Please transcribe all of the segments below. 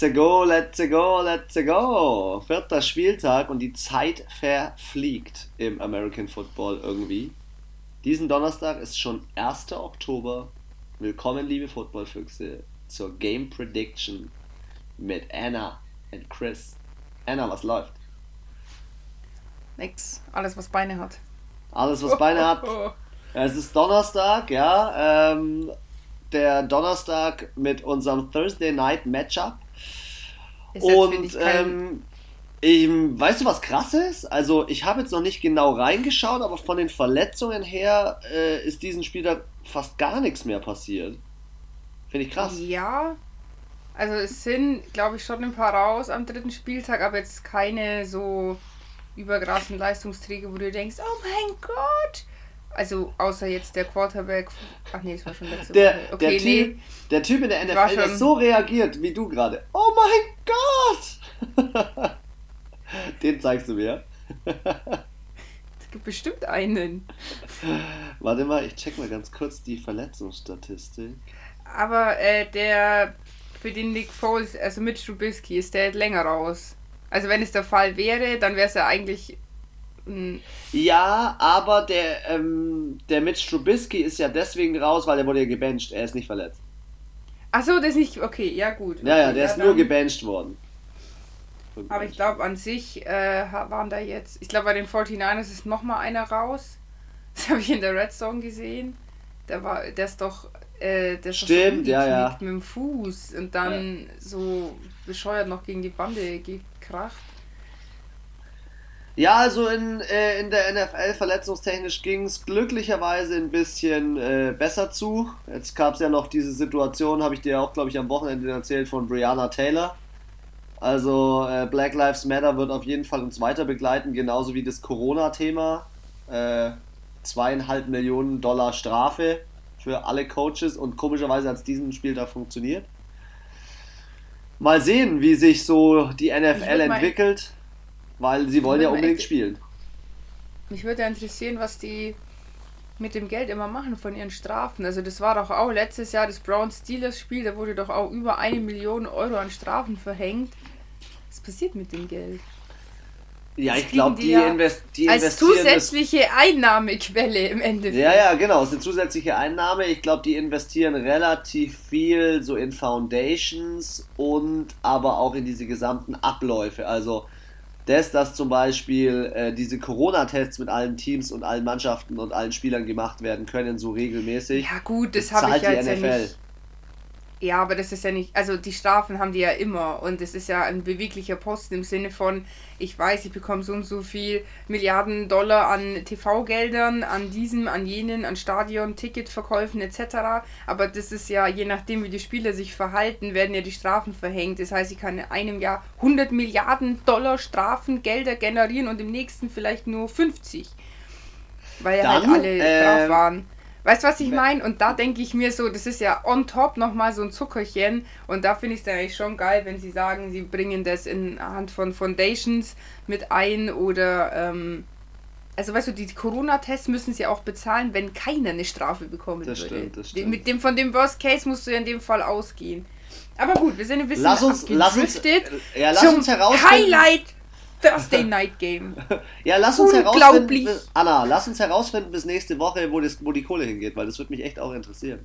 Let's go, let's go, let's go. Vierter Spieltag und die Zeit verfliegt im American Football irgendwie. Diesen Donnerstag ist schon 1. Oktober. Willkommen, liebe Footballfüchse, zur Game Prediction mit Anna und Chris. Anna, was läuft? Nix. Alles, was Beine hat. Alles, was Beine hat. Es ist Donnerstag, ja. Ähm, der Donnerstag mit unserem Thursday Night Matchup. Ist Und ähm, weißt du, was krass ist? Also, ich habe jetzt noch nicht genau reingeschaut, aber von den Verletzungen her äh, ist diesen Spieltag fast gar nichts mehr passiert. Finde ich krass. Ja, also es sind, glaube ich, schon ein paar raus am dritten Spieltag, aber jetzt keine so übergrassen Leistungsträger, wo du denkst, oh mein Gott, also außer jetzt der Quarterback. Ach nee, das war schon letzte der, Woche. Okay, der, nee, typ, der Typ in der NFL, der so reagiert wie du gerade. Oh mein Gott! Den zeigst du mir. es gibt bestimmt einen. Warte mal, ich check mal ganz kurz die Verletzungsstatistik. Aber äh, der für den Nick Foles, also mit Trubisky, ist der länger raus. Also wenn es der Fall wäre, dann wäre es ja eigentlich. Ja, aber der, ähm, der Mitch Trubisky ist ja deswegen raus, weil er wurde ja gebencht. Er ist nicht verletzt. Achso, das ist nicht. Okay, ja, gut. Okay, ja, ja, der ja, ist nur gebencht worden. Aber ich glaube, an sich äh, waren da jetzt. Ich glaube, bei den 49ers ist nochmal einer raus. Das habe ich in der Red Zone gesehen. Der war, der ist doch. Äh, der ist Stimmt, ja, ja. Mit dem Fuß und dann ja. so bescheuert noch gegen die Bande gekracht. Ja, also in, äh, in der NFL verletzungstechnisch ging es glücklicherweise ein bisschen äh, besser zu. Jetzt gab es ja noch diese Situation, habe ich dir auch, glaube ich, am Wochenende erzählt, von Brianna Taylor. Also äh, Black Lives Matter wird auf jeden Fall uns weiter begleiten, genauso wie das Corona-Thema. Äh, zweieinhalb Millionen Dollar Strafe für alle Coaches und komischerweise hat es diesen Spieltag funktioniert. Mal sehen, wie sich so die NFL entwickelt. Weil sie wollen ja unbedingt spielen. Mich würde ja interessieren, was die mit dem Geld immer machen von ihren Strafen. Also das war doch auch letztes Jahr das Brown Steelers Spiel, da wurde doch auch über eine Million Euro an Strafen verhängt. Was passiert mit dem Geld? Ja, das ich glaube, die, die, ja invest die als zusätzliche Einnahmequelle im Endeffekt. Ja, ja, genau, es ist eine zusätzliche Einnahme. Ich glaube, die investieren relativ viel so in Foundations und aber auch in diese gesamten Abläufe. Also das, dass zum Beispiel äh, diese Corona-Tests mit allen Teams und allen Mannschaften und allen Spielern gemacht werden können, so regelmäßig. Ja, gut, das, habe ich ja jetzt NFL. ja nicht. Ja, aber das ist ja nicht, also die Strafen haben die ja immer und es ist ja ein beweglicher Posten im Sinne von, ich weiß, ich bekomme so und so viel Milliarden Dollar an TV-Geldern, an diesem, an jenen, an Stadion, Ticketverkäufen etc. Aber das ist ja, je nachdem wie die Spieler sich verhalten, werden ja die Strafen verhängt. Das heißt, ich kann in einem Jahr 100 Milliarden Dollar Strafen, Gelder generieren und im nächsten vielleicht nur 50. Weil Dann, halt alle äh, drauf waren. Weißt du, was ich meine? Und da denke ich mir so, das ist ja on top nochmal so ein Zuckerchen. Und da finde ich es dann eigentlich schon geil, wenn sie sagen, sie bringen das in Hand von Foundations mit ein oder. Ähm, also weißt du, die Corona-Tests müssen sie auch bezahlen, wenn keiner eine Strafe bekommen das würde. Stimmt, das stimmt. Mit dem, von dem Worst Case musst du ja in dem Fall ausgehen. Aber gut, wir sind ein bisschen lass uns, lass uns, ja, lass uns herausfinden. Highlight Thursday Night Game. ja, lass uns herausfinden. Anna, lass uns herausfinden bis nächste Woche, wo, das, wo die Kohle hingeht, weil das würde mich echt auch interessieren.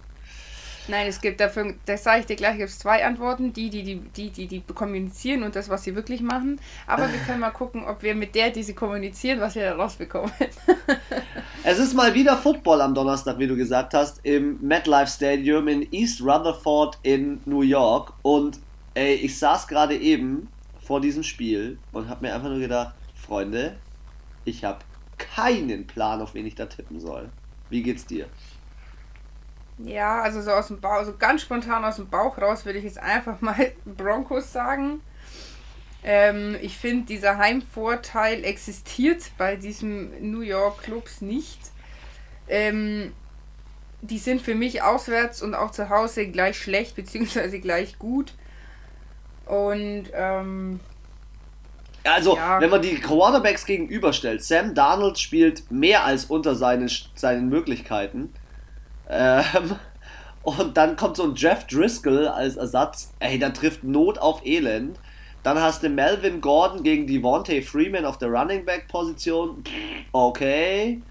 Nein, es gibt dafür, das sage ich dir gleich, gibt es zwei Antworten. Die, die, die, die, die, die kommunizieren und das, was sie wirklich machen. Aber wir können mal gucken, ob wir mit der, die sie kommunizieren, was wir da rausbekommen. es ist mal wieder Football am Donnerstag, wie du gesagt hast, im MetLife Stadium in East Rutherford in New York. Und ey, ich saß gerade eben vor diesem Spiel und habe mir einfach nur gedacht, Freunde, ich habe keinen Plan, auf wen ich da tippen soll. Wie geht's dir? Ja, also so aus dem Bauch, so ganz spontan aus dem Bauch raus würde ich jetzt einfach mal Broncos sagen. Ähm, ich finde, dieser Heimvorteil existiert bei diesem New York Clubs nicht. Ähm, die sind für mich auswärts und auch zu Hause gleich schlecht bzw. gleich gut. Und ähm, also, ja. wenn man die Quarterbacks gegenüberstellt, Sam Darnold spielt mehr als unter seinen, seinen Möglichkeiten. Ähm, Und dann kommt so ein Jeff Driscoll als Ersatz. Ey, da trifft Not auf Elend. Dann hast du Melvin Gordon gegen Devontae Freeman auf der Running Back Position. Okay.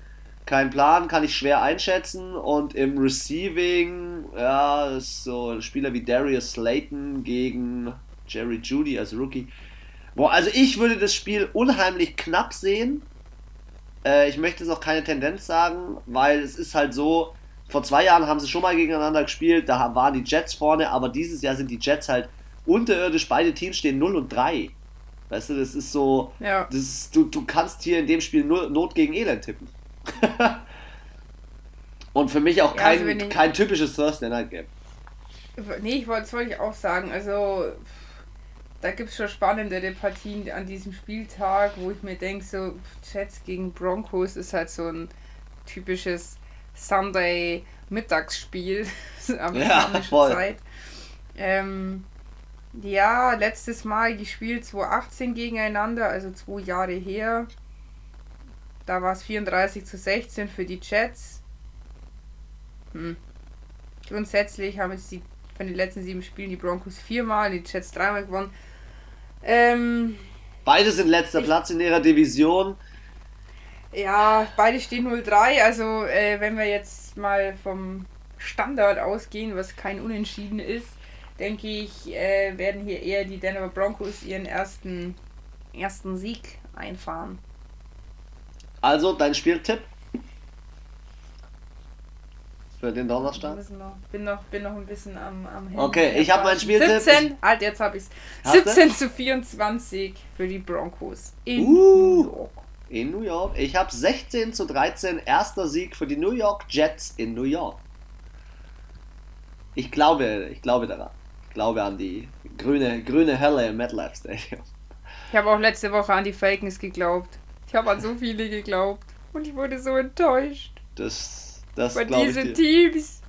Kein Plan, kann ich schwer einschätzen. Und im Receiving, ja, ist so Spieler wie Darius Slayton gegen Jerry Judy als Rookie. Boah, also ich würde das Spiel unheimlich knapp sehen. Äh, ich möchte jetzt auch keine Tendenz sagen, weil es ist halt so, vor zwei Jahren haben sie schon mal gegeneinander gespielt, da waren die Jets vorne, aber dieses Jahr sind die Jets halt unterirdisch, beide Teams stehen 0 und 3. Weißt du, das ist so, ja. das ist, du, du kannst hier in dem Spiel nur Not gegen Elend tippen. und für mich auch kein, ja, also kein typisches Thursday Night Game. Nee, ich wollte, das wollte ich auch sagen. Also, da gibt es schon spannendere Partien an diesem Spieltag, wo ich mir denke, so Jets gegen Broncos ist halt so ein typisches Sunday Mittagsspiel amerikanische ja, Zeit. Ähm, ja, letztes Mal gespielt 2018 gegeneinander, also zwei Jahre her. Da war es 34 zu 16 für die Jets. Hm. Grundsätzlich haben jetzt die von den letzten sieben Spielen die Broncos viermal, die Jets dreimal gewonnen. Ähm, beide sind letzter ich, Platz in ihrer Division. Ja, beide stehen 0-3. Also, äh, wenn wir jetzt mal vom Standard ausgehen, was kein Unentschieden ist, denke ich, äh, werden hier eher die Denver Broncos ihren ersten, ersten Sieg einfahren. Also, dein Spieltipp? Für den Donnerstag? Noch, bin, noch, bin noch ein bisschen am, am Handy Okay, ich habe mein Spieltipp. 17, halt, jetzt habe ich es. 17 zu 24 für die Broncos in uh. New York in New York. Ich habe 16 zu 13, erster Sieg für die New York Jets in New York. Ich glaube, ich glaube daran. Ich glaube an die grüne, grüne Hölle im MetLife Stadium. Ich habe auch letzte Woche an die Falcons geglaubt. Ich habe an so viele geglaubt. Und ich wurde so enttäuscht. Das, das Bei diesen Teams.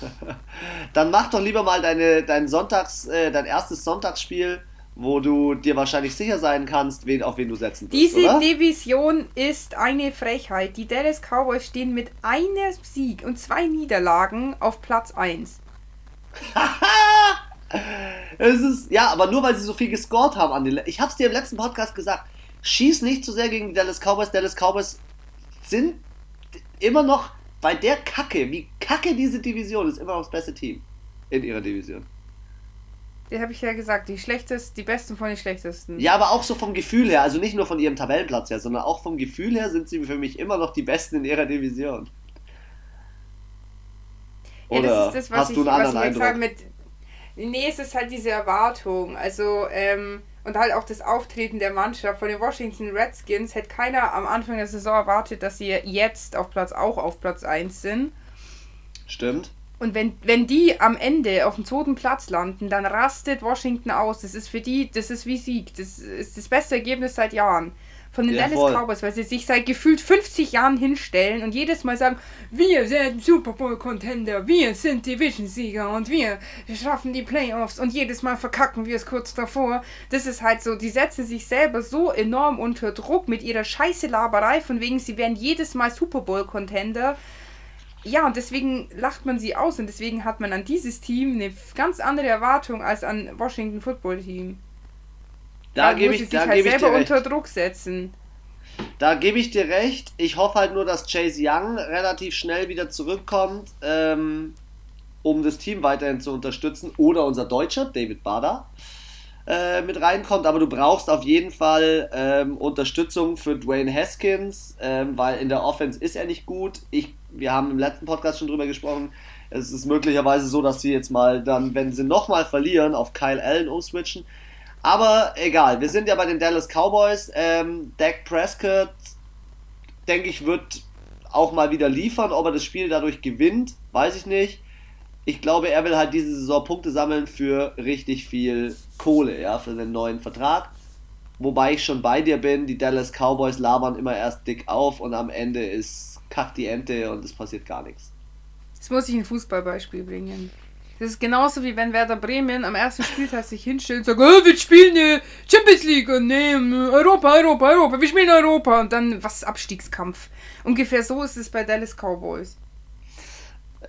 Dann mach doch lieber mal deine, dein Sonntags, äh, dein erstes Sonntagsspiel wo du dir wahrscheinlich sicher sein kannst, wen, auf wen du setzen wirst. Diese oder? Division ist eine Frechheit. Die Dallas Cowboys stehen mit einem Sieg und zwei Niederlagen auf Platz 1. es ist, ja, aber nur weil sie so viel gescored haben an den. Ich hab's dir im letzten Podcast gesagt. Schieß nicht zu so sehr gegen die Dallas Cowboys. Dallas Cowboys sind immer noch bei der Kacke, wie kacke diese Division ist, immer noch das beste Team in ihrer Division. Die habe ich ja gesagt, die schlechtesten, die besten von den schlechtesten. Ja, aber auch so vom Gefühl her, also nicht nur von ihrem Tabellenplatz her, sondern auch vom Gefühl her sind sie für mich immer noch die besten in ihrer Division. Oder ja, das ist das, was hast ich, du einen anderen Eindruck? Halt mit, nee, es ist halt diese Erwartung, also ähm, und halt auch das Auftreten der Mannschaft von den Washington Redskins hätte keiner am Anfang der Saison erwartet, dass sie jetzt auf Platz auch auf Platz 1 sind. Stimmt. Und wenn, wenn die am Ende auf dem zweiten Platz landen, dann rastet Washington aus. Das ist für die, das ist wie Sieg. Das ist das beste Ergebnis seit Jahren. Von den ja, Dallas voll. Cowboys, weil sie sich seit gefühlt 50 Jahren hinstellen und jedes Mal sagen, wir sind Super Bowl Contender, wir sind Division-Sieger und wir schaffen die Playoffs und jedes Mal verkacken wir es kurz davor. Das ist halt so, die setzen sich selber so enorm unter Druck mit ihrer scheiße Laberei, von wegen sie werden jedes Mal Super Bowl Contender ja, und deswegen lacht man sie aus und deswegen hat man an dieses Team eine ganz andere Erwartung als an Washington Football Team. Da, gebe ich, da halt selber unter Druck setzen. Da gebe ich dir recht. Ich hoffe halt nur, dass Chase Young relativ schnell wieder zurückkommt, ähm, um das Team weiterhin zu unterstützen. Oder unser Deutscher, David Bader, äh, mit reinkommt. Aber du brauchst auf jeden Fall ähm, Unterstützung für Dwayne Haskins, ähm, weil in der Offense ist er nicht gut. Ich wir haben im letzten Podcast schon drüber gesprochen. Es ist möglicherweise so, dass sie jetzt mal dann, wenn sie nochmal verlieren, auf Kyle Allen umswitchen. Aber egal, wir sind ja bei den Dallas Cowboys. Ähm, Dak Prescott, denke ich, wird auch mal wieder liefern. Ob er das Spiel dadurch gewinnt, weiß ich nicht. Ich glaube, er will halt diese Saison Punkte sammeln für richtig viel Kohle, ja, für den neuen Vertrag. Wobei ich schon bei dir bin, die Dallas Cowboys labern immer erst dick auf und am Ende ist kackt die Ente und es passiert gar nichts. Jetzt muss ich ein Fußballbeispiel bringen. Das ist genauso wie wenn Werder Bremen am ersten Spieltag sich hinstellt und sagt, oh, wir spielen die Champions League und nee, Europa, Europa, Europa, wir spielen Europa und dann was Abstiegskampf. Ungefähr so ist es bei Dallas Cowboys.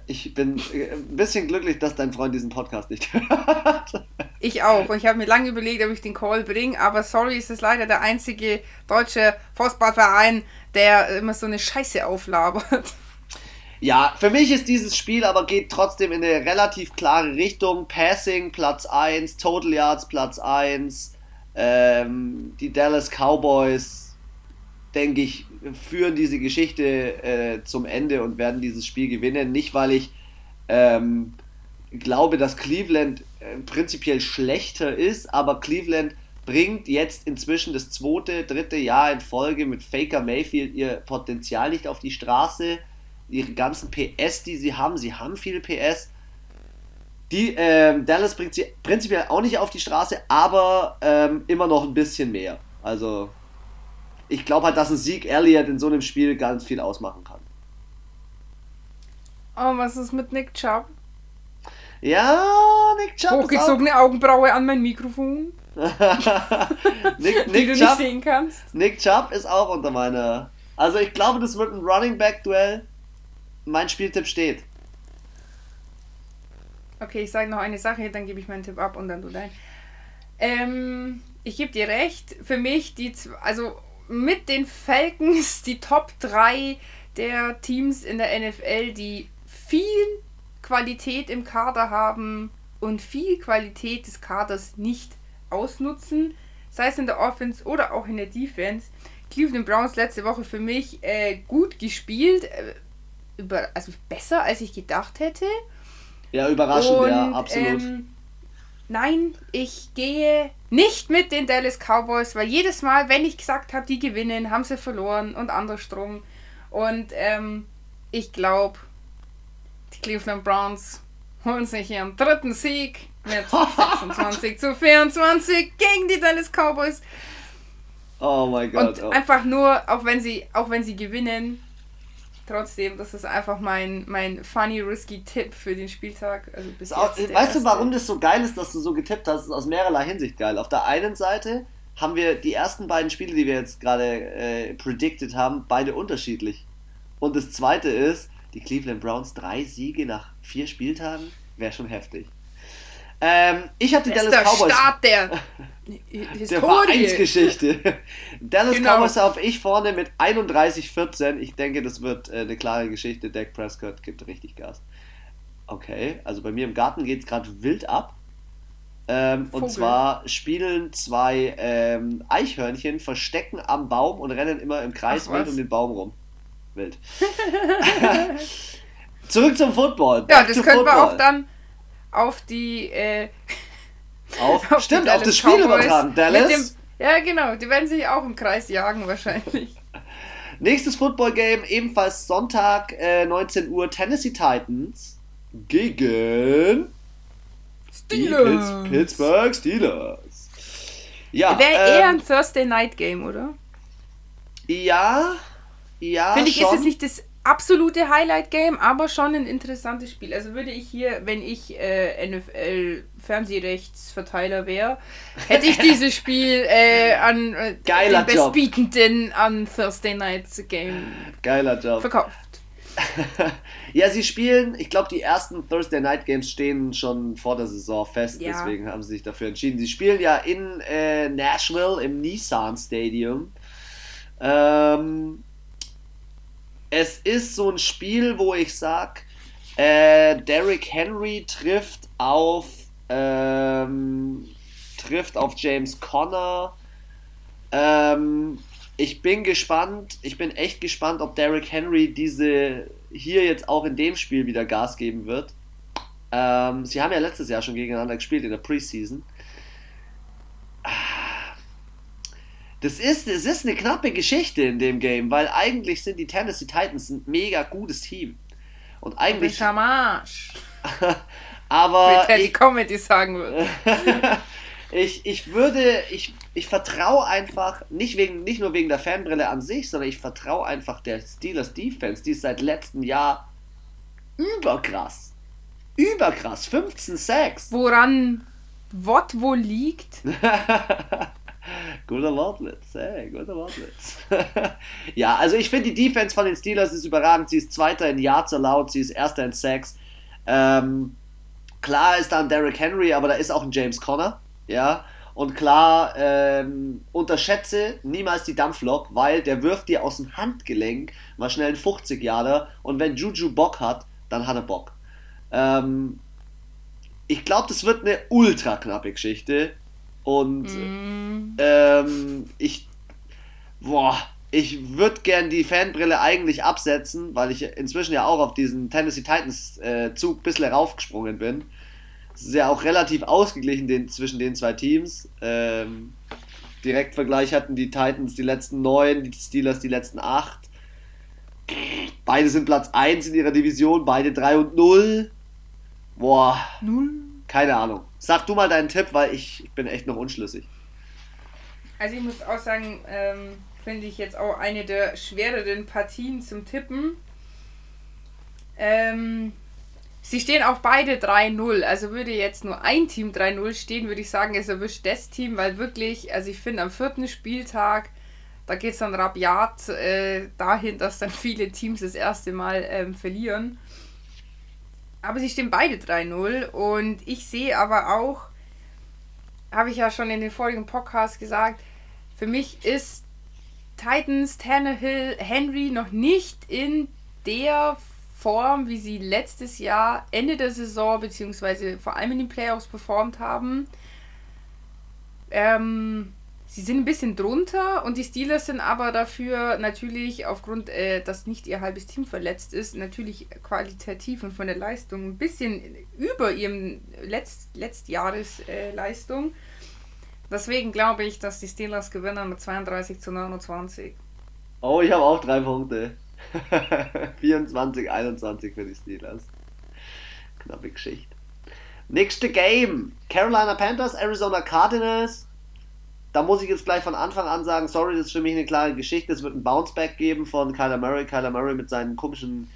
Ich bin äh, ein bisschen glücklich, dass dein Freund diesen Podcast nicht hört. Ich auch. Und ich habe mir lange überlegt, ob ich den Call bringe. Aber sorry, es ist leider der einzige deutsche Fußballverein, der immer so eine Scheiße auflabert. Ja, für mich ist dieses Spiel aber geht trotzdem in eine relativ klare Richtung. Passing Platz 1, Total Yards Platz 1. Ähm, die Dallas Cowboys, denke ich, führen diese Geschichte äh, zum Ende und werden dieses Spiel gewinnen. Nicht, weil ich ähm, glaube, dass Cleveland äh, prinzipiell schlechter ist, aber Cleveland bringt jetzt inzwischen das zweite, dritte Jahr in Folge mit Faker Mayfield ihr Potenzial nicht auf die Straße. Ihre ganzen PS, die sie haben, sie haben viele PS. Die ähm, Dallas bringt sie prinzipiell auch nicht auf die Straße, aber ähm, immer noch ein bisschen mehr. Also ich glaube halt, dass ein Sieg Elliott in so einem Spiel ganz viel ausmachen kann. Oh, was ist mit Nick Chubb? Ja, Nick Chubb. Hochgezogene Augenbraue an mein Mikrofon. Nick, Nick die du Chubb, nicht sehen kannst. Nick Chubb ist auch unter meiner. Also ich glaube, das wird ein Running Back Duell. Mein Spieltipp steht. Okay, ich sage noch eine Sache, dann gebe ich meinen Tipp ab und dann du dein. Ähm, ich gebe dir recht. Für mich die, also mit den Falcons die Top 3 der Teams in der NFL, die viel Qualität im Kader haben und viel Qualität des Kaders nicht ausnutzen, sei es in der Offense oder auch in der Defense. Cleveland Browns letzte Woche für mich äh, gut gespielt, äh, über, also besser als ich gedacht hätte. Ja, überraschend, und, ja, absolut. Ähm, nein, ich gehe nicht mit den Dallas Cowboys, weil jedes Mal, wenn ich gesagt habe, die gewinnen, haben sie verloren und andersrum. Und ähm, ich glaube, die Cleveland Browns holen sich ihren dritten Sieg mit 26 zu 24 gegen die Dallas Cowboys. Oh mein Gott. Und oh. einfach nur, auch wenn sie, auch wenn sie gewinnen, trotzdem, das ist einfach mein, mein funny, risky Tipp für den Spieltag. Also bis auch, weißt erste. du, warum das so geil ist, dass du so getippt hast? Das ist aus mehrerlei Hinsicht geil. Auf der einen Seite haben wir die ersten beiden Spiele, die wir jetzt gerade äh, predicted haben, beide unterschiedlich. Und das zweite ist, die Cleveland Browns drei Siege nach vier Spieltagen, wäre schon heftig. Ähm, ich habe die das Dallas Cowboys. Start der, der Vereinsgeschichte. Dallas genau. Cowboys habe ich vorne mit 31-14. Ich denke, das wird äh, eine klare Geschichte. Dak Prescott gibt richtig Gas. Okay, also bei mir im Garten geht es gerade wild ab. Ähm, und zwar spielen zwei ähm, Eichhörnchen, verstecken am Baum und rennen immer im Kreis wild um den Baum rum. Wild. Zurück zum Football. Back ja, das können wir auch dann auf die. Äh, auf, auf stimmt, auf das Spiel übertragen. Dallas. Dem, ja, genau. Die werden sich auch im Kreis jagen, wahrscheinlich. Nächstes Football-Game, ebenfalls Sonntag, äh, 19 Uhr, Tennessee Titans gegen Steelers. Die Pittsburgh Steelers. Ja, Wäre ähm, eher ein Thursday Night Game, oder? Ja, ja. Finde ich, schon. ist es nicht das absolute Highlight-Game, aber schon ein interessantes Spiel. Also würde ich hier, wenn ich äh, NFL-Fernsehrechtsverteiler wäre, hätte ich dieses Spiel äh, an äh, Geiler den Bestbietenden an Thursday Nights Game Geiler Job. verkauft. ja, sie spielen, ich glaube, die ersten Thursday Night Games stehen schon vor der Saison fest, ja. deswegen haben sie sich dafür entschieden. Sie spielen ja in äh, Nashville im Nissan Stadium. Ähm, es ist so ein Spiel, wo ich sag, äh, Derrick Henry trifft auf ähm, trifft auf James Conner. Ähm, ich bin gespannt, ich bin echt gespannt, ob Derrick Henry diese hier jetzt auch in dem Spiel wieder Gas geben wird. Ähm, sie haben ja letztes Jahr schon gegeneinander gespielt in der Preseason. Das ist, es ist eine knappe Geschichte in dem Game, weil eigentlich sind die Tennessee Titans ein mega gutes Team. Und eigentlich. Marsch. aber. Wie ich, Comedy sagen würde. ich, ich würde, ich, ich vertraue einfach, nicht, wegen, nicht nur wegen der Fanbrille an sich, sondern ich vertraue einfach der Steelers Defense, die ist seit letztem Jahr überkrass. Überkrass. 15 Sacks. Woran Wort wohl liegt? Guter Wortwitz, hey, guter Wortwitz. ja, also ich finde die Defense von den Steelers ist überragend. Sie ist Zweiter in Yards allowed, sie ist Erster in Sacks. Ähm, klar ist da ein Derrick Henry, aber da ist auch ein James Conner, ja. Und klar, ähm, unterschätze niemals die Dampflok, weil der wirft dir aus dem Handgelenk mal schnell einen 50 Jahre und wenn Juju Bock hat, dann hat er Bock. Ähm, ich glaube, das wird eine ultra knappe Geschichte und mm. ähm, ich, boah, ich würde gern die Fanbrille eigentlich absetzen, weil ich inzwischen ja auch auf diesen Tennessee Titans äh, Zug ein bisschen raufgesprungen bin. Es ist ja auch relativ ausgeglichen den, zwischen den zwei Teams. Ähm, Direktvergleich hatten die Titans die letzten neun, die Steelers die letzten acht. Beide sind Platz 1 in ihrer Division, beide 3 und 0. Boah. Null? Keine Ahnung. Sag du mal deinen Tipp, weil ich, bin echt noch unschlüssig. Also ich muss auch sagen, ähm, finde ich jetzt auch eine der schwereren Partien zum Tippen. Ähm, Sie stehen auch beide 3-0. Also würde jetzt nur ein Team 3-0 stehen, würde ich sagen, es erwischt das Team, weil wirklich, also ich finde am vierten Spieltag, da geht es dann rabiat äh, dahin, dass dann viele Teams das erste Mal ähm, verlieren. Aber sie stehen beide 3-0 und ich sehe aber auch, habe ich ja schon in den vorigen Podcasts gesagt, für mich ist Titans, Tannehill, Henry noch nicht in der Form, wie sie letztes Jahr Ende der Saison beziehungsweise vor allem in den Playoffs performt haben. Ähm, sie sind ein bisschen drunter und die Steelers sind aber dafür natürlich aufgrund, äh, dass nicht ihr halbes Team verletzt ist, natürlich qualitativ und von der Leistung ein bisschen über ihrem Letzt, Letztjahresleistung. Äh, Deswegen glaube ich, dass die Steelers gewinnen mit 32 zu 29. Oh, ich habe auch drei Punkte. 24, 21 für die Steelers. Knappe Geschichte. Nächste Game. Carolina Panthers, Arizona Cardinals. Da muss ich jetzt gleich von Anfang an sagen, sorry, das ist für mich eine klare Geschichte. Es wird ein Bounceback geben von Kyler Murray. Kyler Murray mit seinen komischen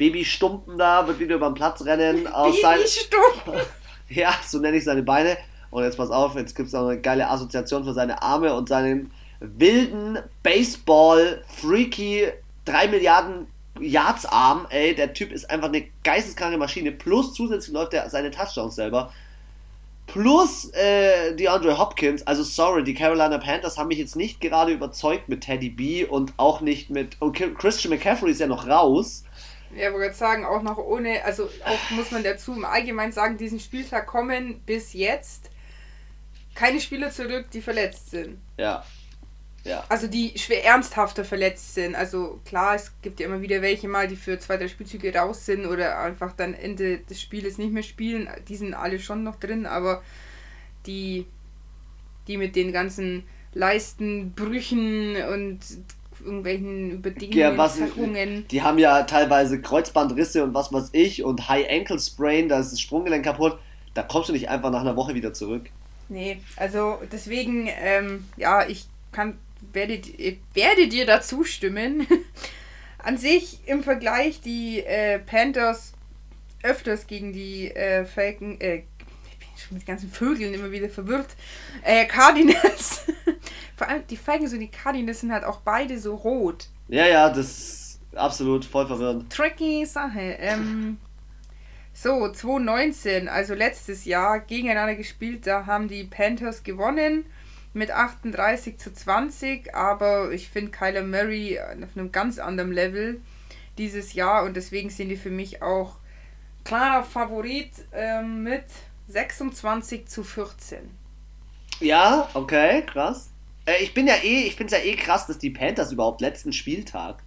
Babystumpen da wird wieder über den Platz rennen. Babystumpen? ja, so nenne ich seine Beine. Und jetzt pass auf, jetzt gibt es auch eine geile Assoziation für seine Arme und seinen wilden Baseball-Freaky 3 Milliarden Yards Arm, ey, der Typ ist einfach eine geisteskranke Maschine. Plus zusätzlich läuft er seine Touchdowns selber. Plus äh, DeAndre Hopkins, also sorry, die Carolina Panthers haben mich jetzt nicht gerade überzeugt mit Teddy B und auch nicht mit. Und Christian McCaffrey ist ja noch raus. Ja, wollte sagen, auch noch ohne, also auch muss man dazu im Allgemeinen sagen, diesen Spieltag kommen bis jetzt keine Spieler zurück, die verletzt sind. Ja, ja. Also die schwer ernsthafter verletzt sind. Also klar, es gibt ja immer wieder welche mal, die für zwei, drei Spielzüge raus sind oder einfach dann Ende des Spieles nicht mehr spielen. Die sind alle schon noch drin, aber die, die mit den ganzen Leistenbrüchen und irgendwelchen Überdingungen, ja, was, Die haben ja teilweise Kreuzbandrisse und was weiß ich und High Ankle Sprain, da ist das Sprunggelenk kaputt. Da kommst du nicht einfach nach einer Woche wieder zurück. Nee, also deswegen, ähm, ja, ich kann werde, werde dir dazu stimmen. An sich im Vergleich die äh, Panthers öfters gegen die äh, Falcon, äh, ich bin schon mit ganzen Vögeln immer wieder verwirrt, äh, Cardinals. Vor allem die Falcons und die Cardinals sind halt auch beide so rot. Ja, ja, das ist absolut voll verwirrend. Tricky Sache. Ähm, so, 2019, also letztes Jahr, gegeneinander gespielt, da haben die Panthers gewonnen mit 38 zu 20, aber ich finde Kyler Murray auf einem ganz anderen Level dieses Jahr und deswegen sind die für mich auch klarer Favorit äh, mit 26 zu 14. Ja, okay, krass. Äh, ich bin ja eh, ich finde es ja eh krass, dass die Panthers überhaupt letzten Spieltag,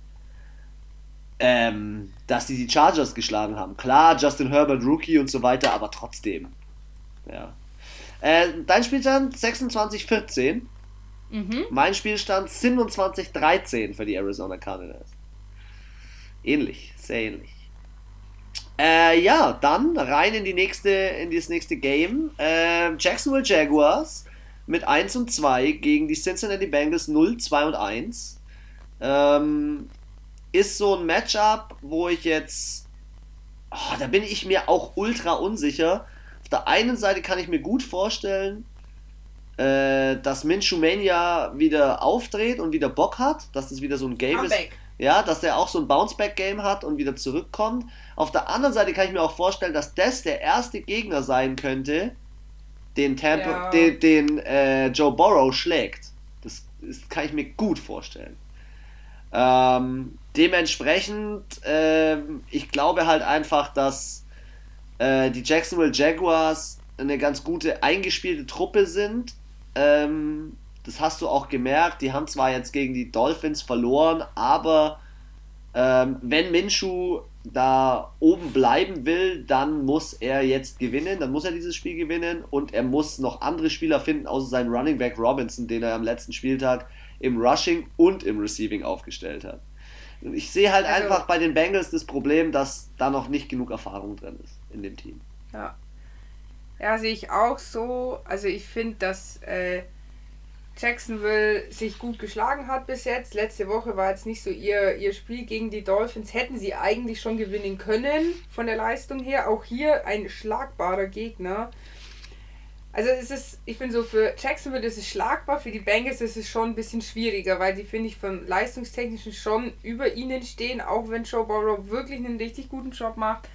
ähm, dass die die Chargers geschlagen haben. Klar, Justin Herbert, Rookie und so weiter, aber trotzdem. Ja. Äh, dein Spielstand 26-14. Mhm. Mein Spielstand 27-13 für die Arizona Cardinals. Ähnlich, sehr ähnlich. Äh, ja, dann rein in die nächste, in das nächste Game. Äh, Jacksonville Jaguars mit 1 und 2 gegen die Cincinnati Bengals 0, 2 und 1. Ähm, ist so ein Matchup, wo ich jetzt. Oh, da bin ich mir auch ultra unsicher der einen Seite kann ich mir gut vorstellen, äh, dass Minshew Mania wieder aufdreht und wieder Bock hat, dass das wieder so ein Game ist. Ja, dass er auch so ein Bounceback-Game hat und wieder zurückkommt. Auf der anderen Seite kann ich mir auch vorstellen, dass das der erste Gegner sein könnte, den, Tampa, ja. den, den äh, Joe Burrow schlägt. Das, das, kann ich mir gut vorstellen. Ähm, dementsprechend, äh, ich glaube halt einfach, dass äh, die Jacksonville Jaguars eine ganz gute eingespielte Truppe sind. Ähm, das hast du auch gemerkt. Die haben zwar jetzt gegen die Dolphins verloren, aber ähm, wenn Minshu da oben bleiben will, dann muss er jetzt gewinnen, dann muss er dieses Spiel gewinnen und er muss noch andere Spieler finden, außer seinen Running Back Robinson, den er am letzten Spieltag im Rushing und im Receiving aufgestellt hat. Ich sehe halt also, einfach bei den Bengals das Problem, dass da noch nicht genug Erfahrung drin ist in dem Team. Ja. Ja, sehe ich auch so. Also ich finde, dass äh, Jacksonville sich gut geschlagen hat bis jetzt. Letzte Woche war jetzt nicht so ihr, ihr Spiel gegen die Dolphins. Hätten sie eigentlich schon gewinnen können von der Leistung her. Auch hier ein schlagbarer Gegner. Also es ist, ich finde so für Jacksonville ist es schlagbar, für die Bengals ist es schon ein bisschen schwieriger, weil die finde ich vom leistungstechnischen schon über ihnen stehen, auch wenn Joe Burrow wirklich einen richtig guten Job macht.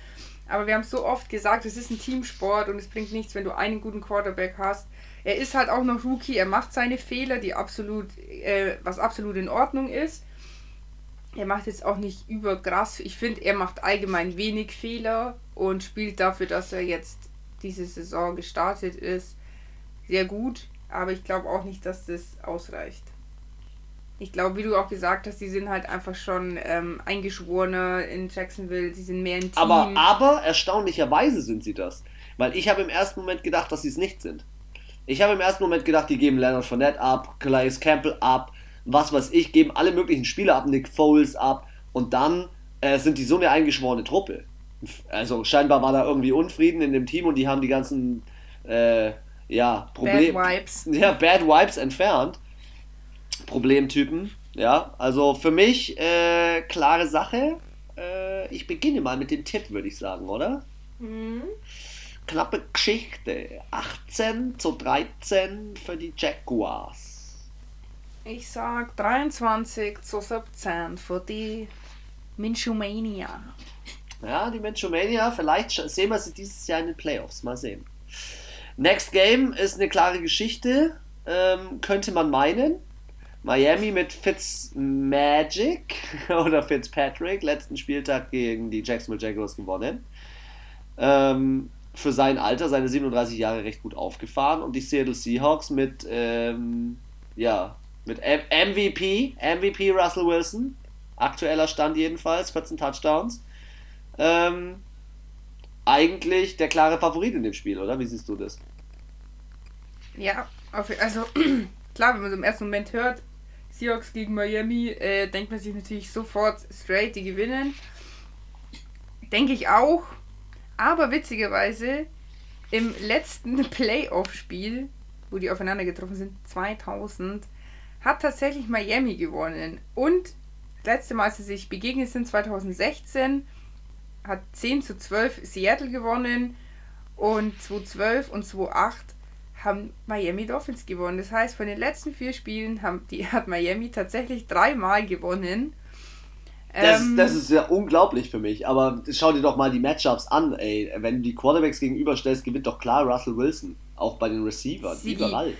Aber wir haben so oft gesagt, es ist ein Teamsport und es bringt nichts, wenn du einen guten Quarterback hast. Er ist halt auch noch Rookie, er macht seine Fehler, die absolut, äh, was absolut in Ordnung ist. Er macht jetzt auch nicht überkrass. Ich finde, er macht allgemein wenig Fehler und spielt dafür, dass er jetzt diese Saison gestartet ist, sehr gut. Aber ich glaube auch nicht, dass das ausreicht. Ich glaube, wie du auch gesagt hast, die sind halt einfach schon ähm, eingeschworener in Jacksonville, die sind mehr ein Team. Aber, aber erstaunlicherweise sind sie das. Weil ich habe im ersten Moment gedacht, dass sie es nicht sind. Ich habe im ersten Moment gedacht, die geben Leonard Fournette ab, Calais Campbell ab, was weiß ich, geben alle möglichen Spieler ab, Nick Foles ab und dann äh, sind die so eine eingeschworene Truppe. Also scheinbar war da irgendwie Unfrieden in dem Team und die haben die ganzen äh, ja, Problem Bad Vibes. Ja, Bad Vibes entfernt. Problemtypen. Ja, also für mich äh, klare Sache. Äh, ich beginne mal mit dem Tipp, würde ich sagen, oder? Mhm. Knappe Geschichte. 18 zu 13 für die Jaguars. Ich sag 23 zu 17 für die Minchumania. Ja, die Minchumania, vielleicht sehen wir sie dieses Jahr in den Playoffs. Mal sehen. Next Game ist eine klare Geschichte, ähm, könnte man meinen. Miami mit Fitzmagic oder Fitzpatrick, letzten Spieltag gegen die Jacksonville Jaguars gewonnen. Ähm, für sein Alter, seine 37 Jahre, recht gut aufgefahren. Und die Seattle Seahawks mit, ähm, ja, mit M MVP, MVP Russell Wilson, aktueller Stand jedenfalls, 14 Touchdowns. Ähm, eigentlich der klare Favorit in dem Spiel, oder? Wie siehst du das? Ja, also klar, wenn man so im ersten Moment hört, Seahawks gegen Miami, äh, denkt man sich natürlich sofort straight, die gewinnen. Denke ich auch. Aber witzigerweise, im letzten Playoff-Spiel, wo die aufeinander getroffen sind, 2000, hat tatsächlich Miami gewonnen. Und das letzte Mal, als sie sich begegnet sind, 2016, hat 10 zu 12 Seattle gewonnen. Und 2012 und 2008 haben Miami Dolphins gewonnen. Das heißt, von den letzten vier Spielen haben die, hat Miami tatsächlich dreimal gewonnen. Das, ähm, das ist ja unglaublich für mich, aber schau dir doch mal die Matchups an, ey. Wenn du die Quarterbacks gegenüberstellst, gewinnt doch klar Russell Wilson. Auch bei den Receivers, überall.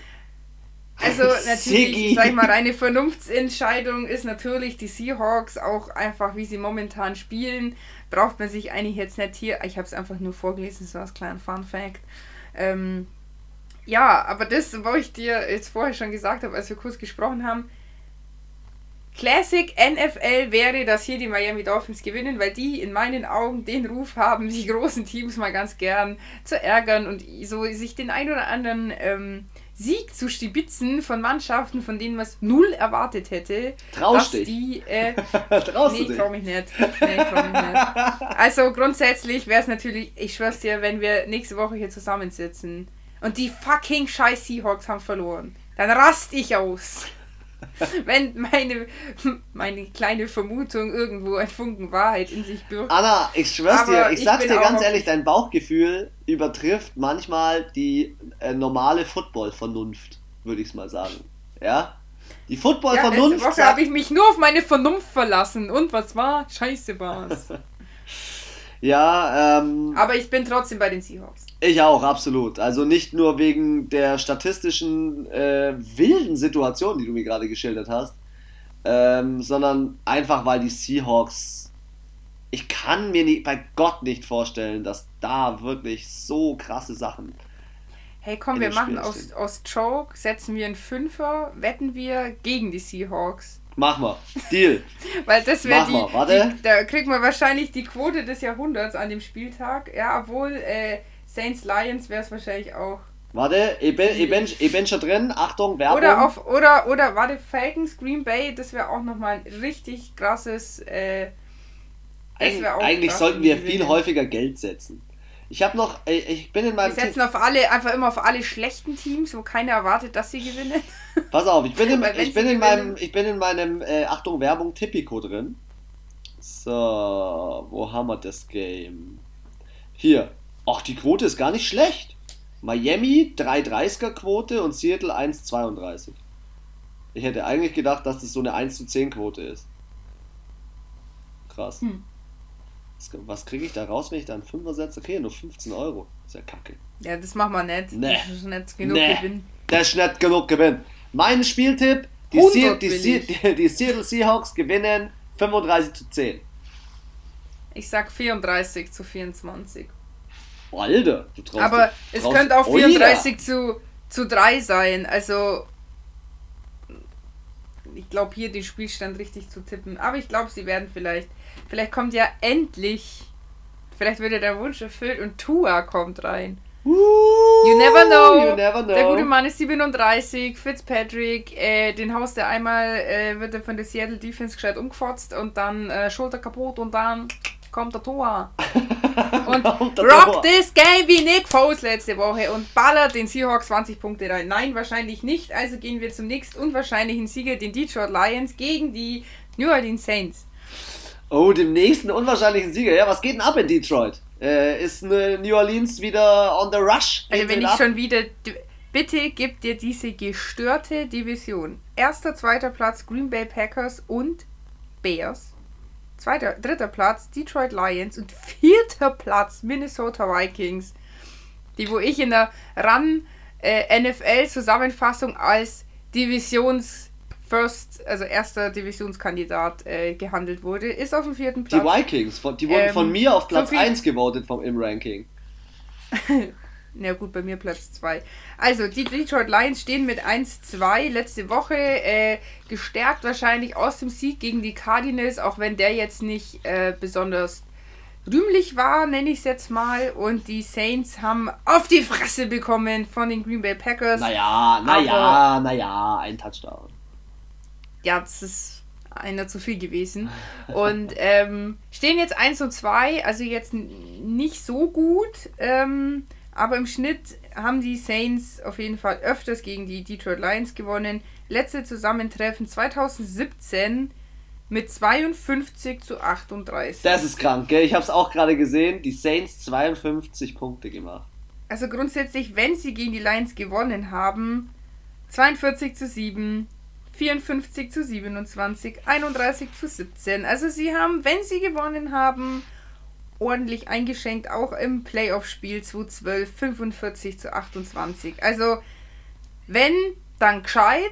Also natürlich, ich sag mal, reine Vernunftsentscheidung ist natürlich die Seahawks auch einfach, wie sie momentan spielen, braucht man sich eigentlich jetzt nicht hier. Ich habe es einfach nur vorgelesen, so als kleinen Fun Fact. Ähm, ja, aber das, wo ich dir jetzt vorher schon gesagt habe, als wir kurz gesprochen haben, Classic NFL wäre, dass hier die Miami Dolphins gewinnen, weil die in meinen Augen den Ruf haben, die großen Teams mal ganz gern zu ärgern und so sich den ein oder anderen ähm, Sieg zu stibitzen von Mannschaften, von denen man es null erwartet hätte. Traust dich? Die, äh, Traust nee, du dich? trau mich nicht. Nee, trau mich nicht. Also grundsätzlich wäre es natürlich, ich schwör's dir, wenn wir nächste Woche hier zusammensitzen und die fucking scheiß Seahawks haben verloren, dann rast ich aus. Wenn meine, meine kleine Vermutung irgendwo ein Funken Wahrheit in sich birgt. Anna, ich schwör's Aber dir, ich, ich sag's dir ganz ehrlich, dein Bauchgefühl übertrifft manchmal die äh, normale Football-Vernunft. würde ich es mal sagen. Ja? Die Football-Vernunft. Ja, Woche habe ich mich nur auf meine Vernunft verlassen. Und was war? Scheiße war's. ja, ähm. Aber ich bin trotzdem bei den Seahawks. Ich auch, absolut. Also nicht nur wegen der statistischen äh, wilden Situation, die du mir gerade geschildert hast, ähm, sondern einfach weil die Seahawks. Ich kann mir nie, bei Gott nicht vorstellen, dass da wirklich so krasse Sachen Hey, komm, wir machen aus, aus Choke, setzen wir einen Fünfer, wetten wir gegen die Seahawks. Machen wir. Deal. Weil das wäre die, Warte. die. Da kriegt man wahrscheinlich die Quote des Jahrhunderts an dem Spieltag. Ja, obwohl äh, Saints Lions wäre es wahrscheinlich auch. Warte, ich bin, ich, bin, ich bin schon drin. Achtung, Werbung. Oder, auf, oder, oder warte, Falcons, Green Bay, das wäre auch nochmal ein richtig krasses. Äh, Eig eigentlich sollten wir viel häufiger Geld setzen. Ich habe noch, äh, ich bin in meinem. Wir setzen auf alle, einfach immer auf alle schlechten Teams, wo keiner erwartet, dass sie gewinnen. Pass auf, ich bin in, ich bin in meinem, ich bin in meinem, äh, Achtung, Werbung, Tipico drin. So, wo haben wir das Game? Hier. Ach, die Quote ist gar nicht schlecht. Miami 3,30er Quote und Seattle 1,32. Ich hätte eigentlich gedacht, dass das so eine 1 zu 10 Quote ist. Krass. Hm. Was kriege ich da raus, wenn ich da einen Fünfer setze? Okay, nur 15 Euro. ist ja kacke. Ja, das machen wir nicht. Nee. Das ist nicht genug nee. Gewinn. Das ist nicht genug Gewinn. Mein Spieltipp: die, Se die, Se die, die Seattle Seahawks gewinnen 35 zu 10. Ich sag 34 zu 24. Alter, du traust Aber es traust könnte auch 34 zu, zu 3 sein. Also, ich glaube hier den Spielstand richtig zu tippen. Aber ich glaube, sie werden vielleicht Vielleicht kommt ja endlich, vielleicht wird ja der Wunsch erfüllt und Tua kommt rein. Uh, you never know. You never know. Der gute Mann ist 37, Fitzpatrick, äh, den haust er einmal, äh, wird er von der Seattle Defense gescheit umgefotzt und dann äh, Schulter kaputt und dann kommt der Tor. und rock this game wie Nick Foles letzte Woche und ballert den Seahawks 20 Punkte rein. Nein, wahrscheinlich nicht. Also gehen wir zum nächsten unwahrscheinlichen Sieger, den Detroit Lions, gegen die New Orleans Saints. Oh, dem nächsten unwahrscheinlichen Sieger. Ja, was geht denn ab in Detroit? Äh, ist New Orleans wieder on the rush? also wenn ich ab? schon wieder... Bitte gib dir diese gestörte Division. Erster, zweiter Platz Green Bay Packers und Bears. Zweiter, dritter Platz Detroit Lions und vierter Platz Minnesota Vikings. Die, wo ich in der RAN äh, NFL Zusammenfassung als Divisions First, also erster Divisionskandidat äh, gehandelt wurde, ist auf dem vierten Platz. Die Vikings, von, die wurden ähm, von mir auf Platz so 1 gewotet vom, im Ranking. Na gut, bei mir Platz 2. Also, die Detroit Lions stehen mit 1-2 letzte Woche, äh, gestärkt wahrscheinlich aus dem Sieg gegen die Cardinals, auch wenn der jetzt nicht äh, besonders rühmlich war, nenne ich es jetzt mal. Und die Saints haben auf die Fresse bekommen von den Green Bay Packers. Naja, naja, naja, ein Touchdown ja, das ist einer zu viel gewesen. Und ähm, stehen jetzt 1 und 2, also jetzt nicht so gut. Ähm, aber im Schnitt haben die Saints auf jeden Fall öfters gegen die Detroit Lions gewonnen. Letzte Zusammentreffen 2017 mit 52 zu 38. Das ist krank, gell? Ich habe es auch gerade gesehen. Die Saints 52 Punkte gemacht. Also grundsätzlich, wenn sie gegen die Lions gewonnen haben, 42 zu 7, 54 zu 27, 31 zu 17. Also sie haben, wenn sie gewonnen haben, ordentlich eingeschenkt, auch im Playoff-Spiel 2012 45 zu 28. Also wenn, dann gescheit.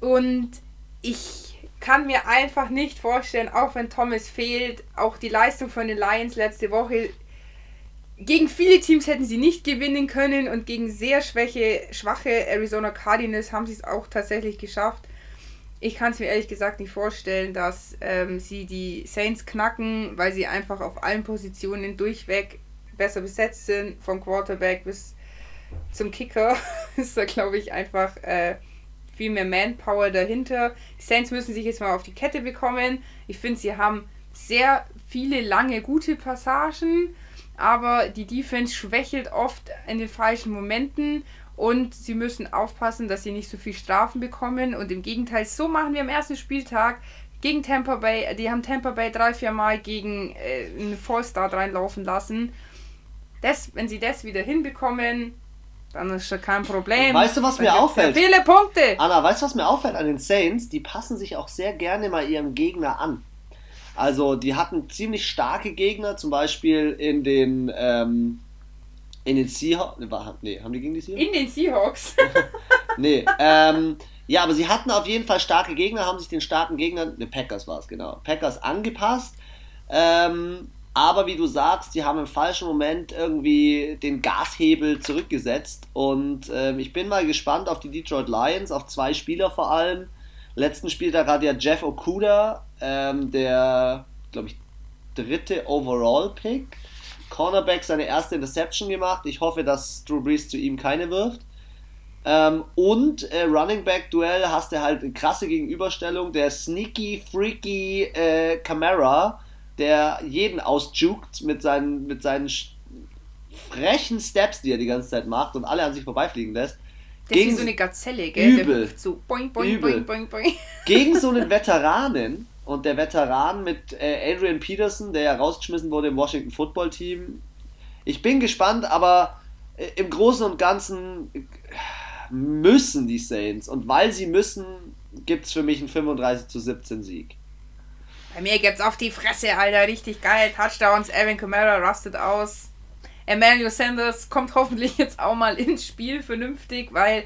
Und ich kann mir einfach nicht vorstellen, auch wenn Thomas fehlt, auch die Leistung von den Lions letzte Woche gegen viele Teams hätten sie nicht gewinnen können und gegen sehr schwäche, schwache Arizona Cardinals haben sie es auch tatsächlich geschafft. Ich kann es mir ehrlich gesagt nicht vorstellen, dass ähm, sie die Saints knacken, weil sie einfach auf allen Positionen durchweg besser besetzt sind, vom Quarterback bis zum Kicker ist da, glaube ich, einfach äh, viel mehr Manpower dahinter. Die Saints müssen sich jetzt mal auf die Kette bekommen. Ich finde, sie haben sehr viele lange gute Passagen aber die Defense schwächelt oft in den falschen Momenten und sie müssen aufpassen, dass sie nicht so viel Strafen bekommen und im Gegenteil, so machen wir am ersten Spieltag gegen Tampa Bay, die haben Tampa Bay drei, vier Mal gegen äh, einen Fallstart reinlaufen lassen. Das, wenn sie das wieder hinbekommen, dann ist schon kein Problem. Weißt du, was mir auffällt? Viele Punkte. Anna, weißt du, was mir auffällt an den Saints? Die passen sich auch sehr gerne mal ihrem Gegner an. Also, die hatten ziemlich starke Gegner, zum Beispiel in den, ähm, in den Seahawks. Nee, haben die gegen die Seahawks? In den Seahawks. nee, ähm, ja, aber sie hatten auf jeden Fall starke Gegner, haben sich den starken Gegnern, ne, Packers war es, genau, Packers angepasst. Ähm, aber wie du sagst, die haben im falschen Moment irgendwie den Gashebel zurückgesetzt. Und ähm, ich bin mal gespannt auf die Detroit Lions, auf zwei Spieler vor allem. Letzten Spieltag hat ja Jeff Okuda, ähm, der, glaube ich, dritte Overall-Pick, Cornerback seine erste Interception gemacht. Ich hoffe, dass Drew Brees zu ihm keine wirft. Ähm, und äh, Running Back Duell hast du halt eine krasse Gegenüberstellung. Der sneaky, freaky äh, Camara, der jeden ausjuckt mit seinen, mit seinen frechen Steps, die er die ganze Zeit macht und alle an sich vorbeifliegen lässt. Der gegen, ist wie so eine Gazelle, gell? Übel. so boing, boing, übel. boing, boing, boing. Gegen so einen Veteranen und der Veteran mit äh, Adrian Peterson, der ja rausgeschmissen wurde im Washington Football Team. Ich bin gespannt, aber äh, im Großen und Ganzen müssen die Saints. Und weil sie müssen, gibt es für mich einen 35 zu 17 Sieg. Bei mir gibt's auf die Fresse, Alter. Richtig geil. Touchdowns. Evan Kamara rastet aus. Emmanuel Sanders kommt hoffentlich jetzt auch mal ins Spiel vernünftig, weil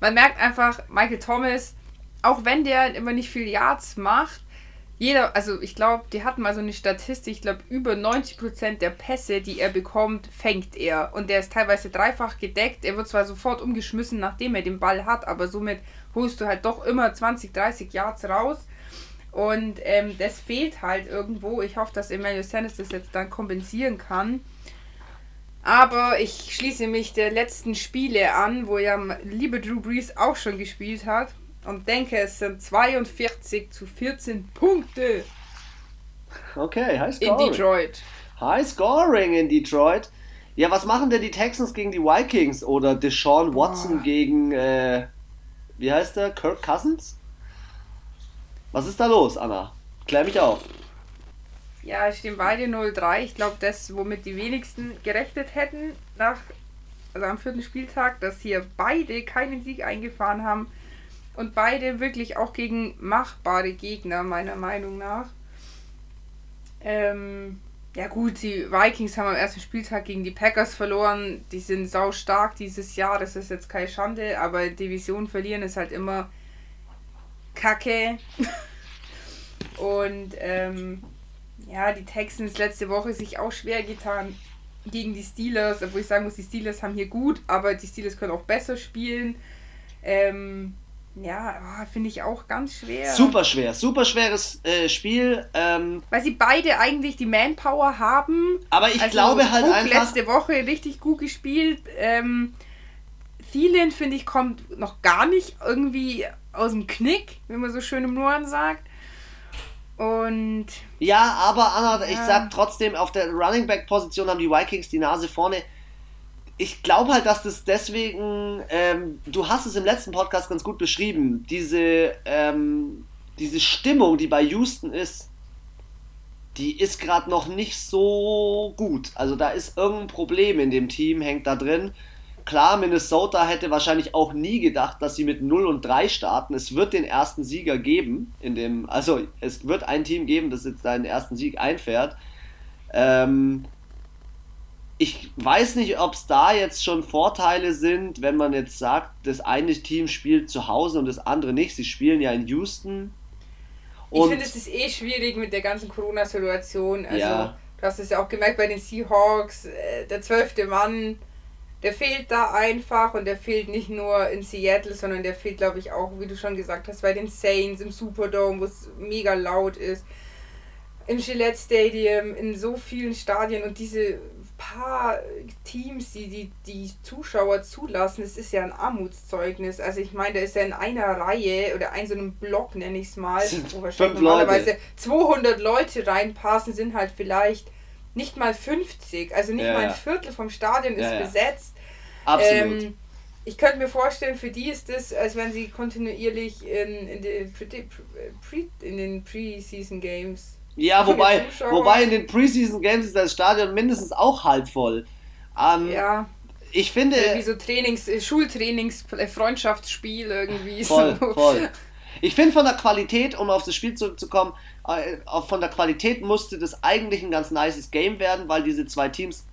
man merkt einfach, Michael Thomas, auch wenn der immer nicht viel Yards macht, jeder, also ich glaube, die hatten mal so eine Statistik, ich glaube, über 90% der Pässe, die er bekommt, fängt er. Und der ist teilweise dreifach gedeckt. Er wird zwar sofort umgeschmissen, nachdem er den Ball hat, aber somit holst du halt doch immer 20, 30 Yards raus. Und ähm, das fehlt halt irgendwo. Ich hoffe, dass Emmanuel Sanders das jetzt dann kompensieren kann. Aber ich schließe mich der letzten Spiele an, wo ja liebe Drew Brees auch schon gespielt hat und denke, es sind 42 zu 14 Punkte. Okay, High Scoring. In Detroit. High Scoring in Detroit. Ja, was machen denn die Texans gegen die Vikings oder Deshaun Watson oh. gegen, äh, wie heißt der, Kirk Cousins? Was ist da los, Anna? Klär mich auf. Ja, es stehen beide 0-3. Ich glaube, das, womit die wenigsten gerechnet hätten, nach, also am vierten Spieltag, dass hier beide keinen Sieg eingefahren haben. Und beide wirklich auch gegen machbare Gegner, meiner Meinung nach. Ähm, ja gut, die Vikings haben am ersten Spieltag gegen die Packers verloren. Die sind sau stark dieses Jahr, das ist jetzt keine Schande, aber Division verlieren ist halt immer Kacke. Und ähm, ja, die Texans letzte Woche sich auch schwer getan gegen die Steelers, obwohl ich sagen muss, die Steelers haben hier gut, aber die Steelers können auch besser spielen. Ähm, ja, oh, finde ich auch ganz schwer. Super schwer, super schweres äh, Spiel. Ähm, Weil sie beide eigentlich die Manpower haben. Aber ich also glaube halt Cook einfach. letzte Woche richtig gut gespielt. Ähm, Thielen, finde ich, kommt noch gar nicht irgendwie aus dem Knick, wie man so schön im Norden sagt. Und. Ja, aber Anna, ja. ich sag trotzdem, auf der Running Back Position haben die Vikings die Nase vorne ich glaube halt, dass das deswegen, ähm, du hast es im letzten Podcast ganz gut beschrieben, diese, ähm, diese Stimmung, die bei Houston ist, die ist gerade noch nicht so gut. Also da ist irgendein Problem in dem Team, hängt da drin. Klar, Minnesota hätte wahrscheinlich auch nie gedacht, dass sie mit 0 und 3 starten. Es wird den ersten Sieger geben, in dem, also es wird ein Team geben, das jetzt seinen ersten Sieg einfährt. Ähm, ich weiß nicht, ob es da jetzt schon Vorteile sind, wenn man jetzt sagt, das eine Team spielt zu Hause und das andere nicht. Sie spielen ja in Houston. ich finde, es ist eh schwierig mit der ganzen Corona-Situation. Also, ja. du hast es ja auch gemerkt bei den Seahawks, äh, der zwölfte Mann, der fehlt da einfach und der fehlt nicht nur in Seattle, sondern der fehlt, glaube ich, auch, wie du schon gesagt hast, bei den Saints im Superdome, wo es mega laut ist im Gillette Stadium, in so vielen Stadien und diese paar Teams, die, die die Zuschauer zulassen, das ist ja ein Armutszeugnis. Also ich meine, da ist ja in einer Reihe oder ein so einem Block, nenne ich es mal, wo wahrscheinlich normalerweise Leute. 200 Leute reinpassen, sind halt vielleicht nicht mal 50. Also nicht ja, mal ein Viertel vom Stadion ja, ist ja. besetzt. Absolut. Ähm, ich könnte mir vorstellen, für die ist das, als wenn sie kontinuierlich in, in, den, Pre, in den Preseason Games ja, wobei, wobei in den Preseason Games ist das Stadion mindestens auch halb voll. Ähm, ja. ich finde. Irgendwie so Trainings, äh, Schultrainings, äh, Freundschaftsspiel irgendwie. Voll, so. voll. Ich finde von der Qualität, um auf das Spiel zurückzukommen, äh, von der Qualität musste das eigentlich ein ganz nices Game werden, weil diese zwei Teams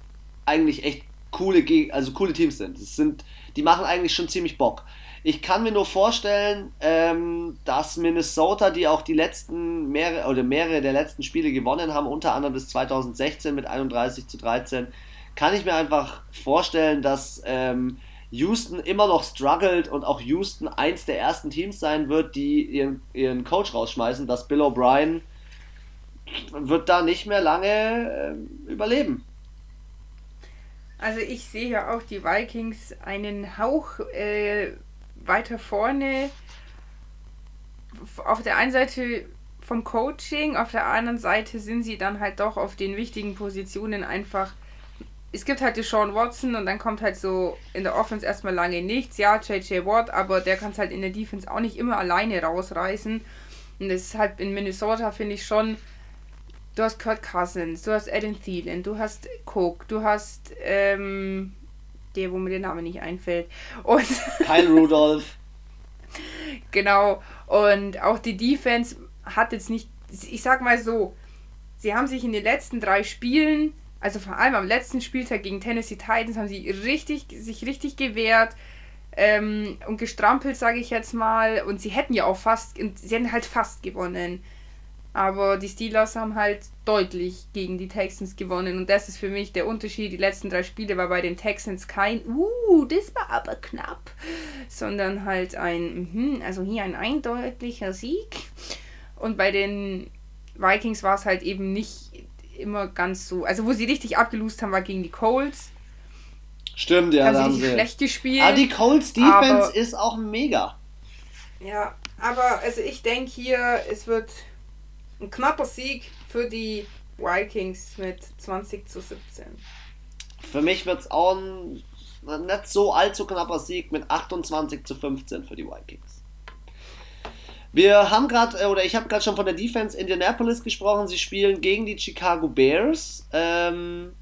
eigentlich echt coole, also coole Teams sind. Das sind, die machen eigentlich schon ziemlich Bock. Ich kann mir nur vorstellen, ähm, dass Minnesota, die auch die letzten mehrere oder mehrere der letzten Spiele gewonnen haben, unter anderem bis 2016 mit 31 zu 13, kann ich mir einfach vorstellen, dass ähm, Houston immer noch struggelt und auch Houston eins der ersten Teams sein wird, die ihren, ihren Coach rausschmeißen, dass Bill O'Brien wird da nicht mehr lange äh, überleben. Also ich sehe ja auch die Vikings einen Hauch äh, weiter vorne. Auf der einen Seite vom Coaching, auf der anderen Seite sind sie dann halt doch auf den wichtigen Positionen einfach es gibt halt die Sean Watson und dann kommt halt so in der Offense erstmal lange nichts. Ja, JJ Watt, aber der kann es halt in der Defense auch nicht immer alleine rausreißen. Und das ist halt in Minnesota, finde ich schon. Du hast Kurt Cousins, du hast Adam Thielen, du hast Cook, du hast ähm, der, wo mir der Name nicht einfällt. Und Kyle Rudolph. genau. Und auch die Defense hat jetzt nicht, ich sag mal so, sie haben sich in den letzten drei Spielen also vor allem am letzten Spieltag gegen Tennessee Titans haben sie richtig, sich richtig gewehrt ähm, und gestrampelt, sage ich jetzt mal. Und sie hätten ja auch fast, sie hätten halt fast gewonnen. Aber die Steelers haben halt deutlich gegen die Texans gewonnen. Und das ist für mich der Unterschied. Die letzten drei Spiele war bei den Texans kein, uh, das war aber knapp. Sondern halt ein, mh, also hier ein eindeutiger Sieg. Und bei den Vikings war es halt eben nicht immer ganz so. Also, wo sie richtig abgelust haben, war gegen die Colts. Stimmt, ja, da haben sie schlecht gespielt. Aber die Colts Defense ist auch mega. Ja, aber also ich denke hier, es wird ein knapper Sieg für die Vikings mit 20 zu 17. Für mich wird es auch ein nicht so allzu knapper Sieg mit 28 zu 15 für die Vikings. Wir haben gerade, äh, oder ich habe gerade schon von der Defense Indianapolis gesprochen. Sie spielen gegen die Chicago Bears. Ähm,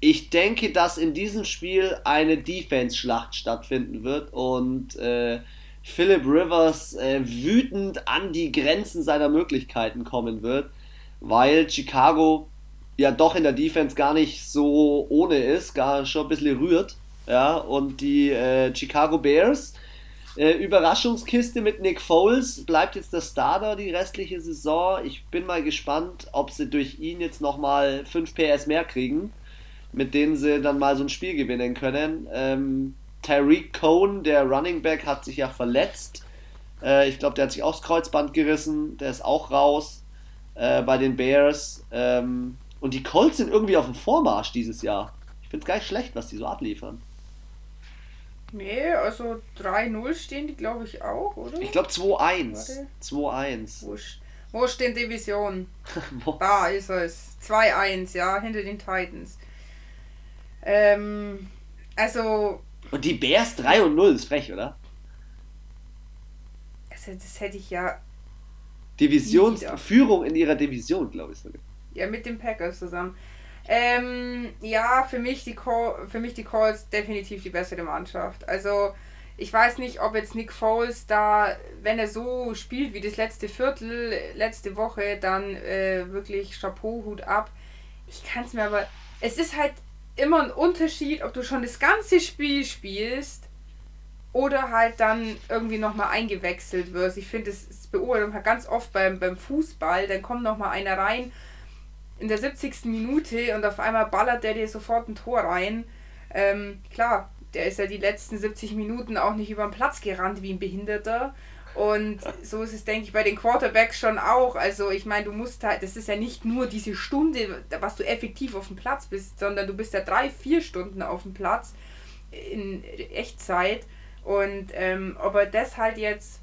ich denke, dass in diesem Spiel eine Defense-Schlacht stattfinden wird und äh, Philip Rivers äh, wütend an die Grenzen seiner Möglichkeiten kommen wird, weil Chicago ja doch in der Defense gar nicht so ohne ist, gar schon ein bisschen rührt. Ja, und die äh, Chicago Bears äh, Überraschungskiste mit Nick Foles bleibt jetzt der Starter die restliche Saison. Ich bin mal gespannt, ob sie durch ihn jetzt nochmal 5 PS mehr kriegen, mit denen sie dann mal so ein Spiel gewinnen können. Ähm, Tyreek Cohn, der Running Back, hat sich ja verletzt. Äh, ich glaube, der hat sich auch das Kreuzband gerissen. Der ist auch raus äh, bei den Bears. Ähm, und die Colts sind irgendwie auf dem Vormarsch dieses Jahr. Ich finde es gar nicht schlecht, was die so abliefern. Nee, also 3-0 stehen die, glaube ich, auch, oder? Ich glaube 2-1. 2-1. Wo, wo steht Division? da ist es. 2-1, ja, hinter den Titans. Ähm, also. Und die Bears 3 und 0 ist frech, oder? Also, das hätte ich ja. Divisionsführung in ihrer Division, glaube ich sogar. Ja, mit den Packers zusammen. Ähm, ja, für mich, die Call, für mich die Calls definitiv die bessere Mannschaft. Also, ich weiß nicht, ob jetzt Nick Foles da, wenn er so spielt wie das letzte Viertel, letzte Woche, dann äh, wirklich Chapeau, Hut ab. Ich kann es mir aber. Es ist halt immer ein Unterschied, ob du schon das ganze Spiel spielst oder halt dann irgendwie nochmal eingewechselt wirst. Ich finde, das, das beobachtet man ganz oft beim, beim Fußball. Dann kommt nochmal einer rein in der 70. Minute und auf einmal ballert der dir sofort ein Tor rein. Ähm, klar, der ist ja die letzten 70 Minuten auch nicht über den Platz gerannt wie ein Behinderter. Und so ist es, denke ich, bei den Quarterbacks schon auch. Also ich meine, du musst halt, das ist ja nicht nur diese Stunde, was du effektiv auf dem Platz bist, sondern du bist ja drei, vier Stunden auf dem Platz in Echtzeit. Und ähm, ob er das halt jetzt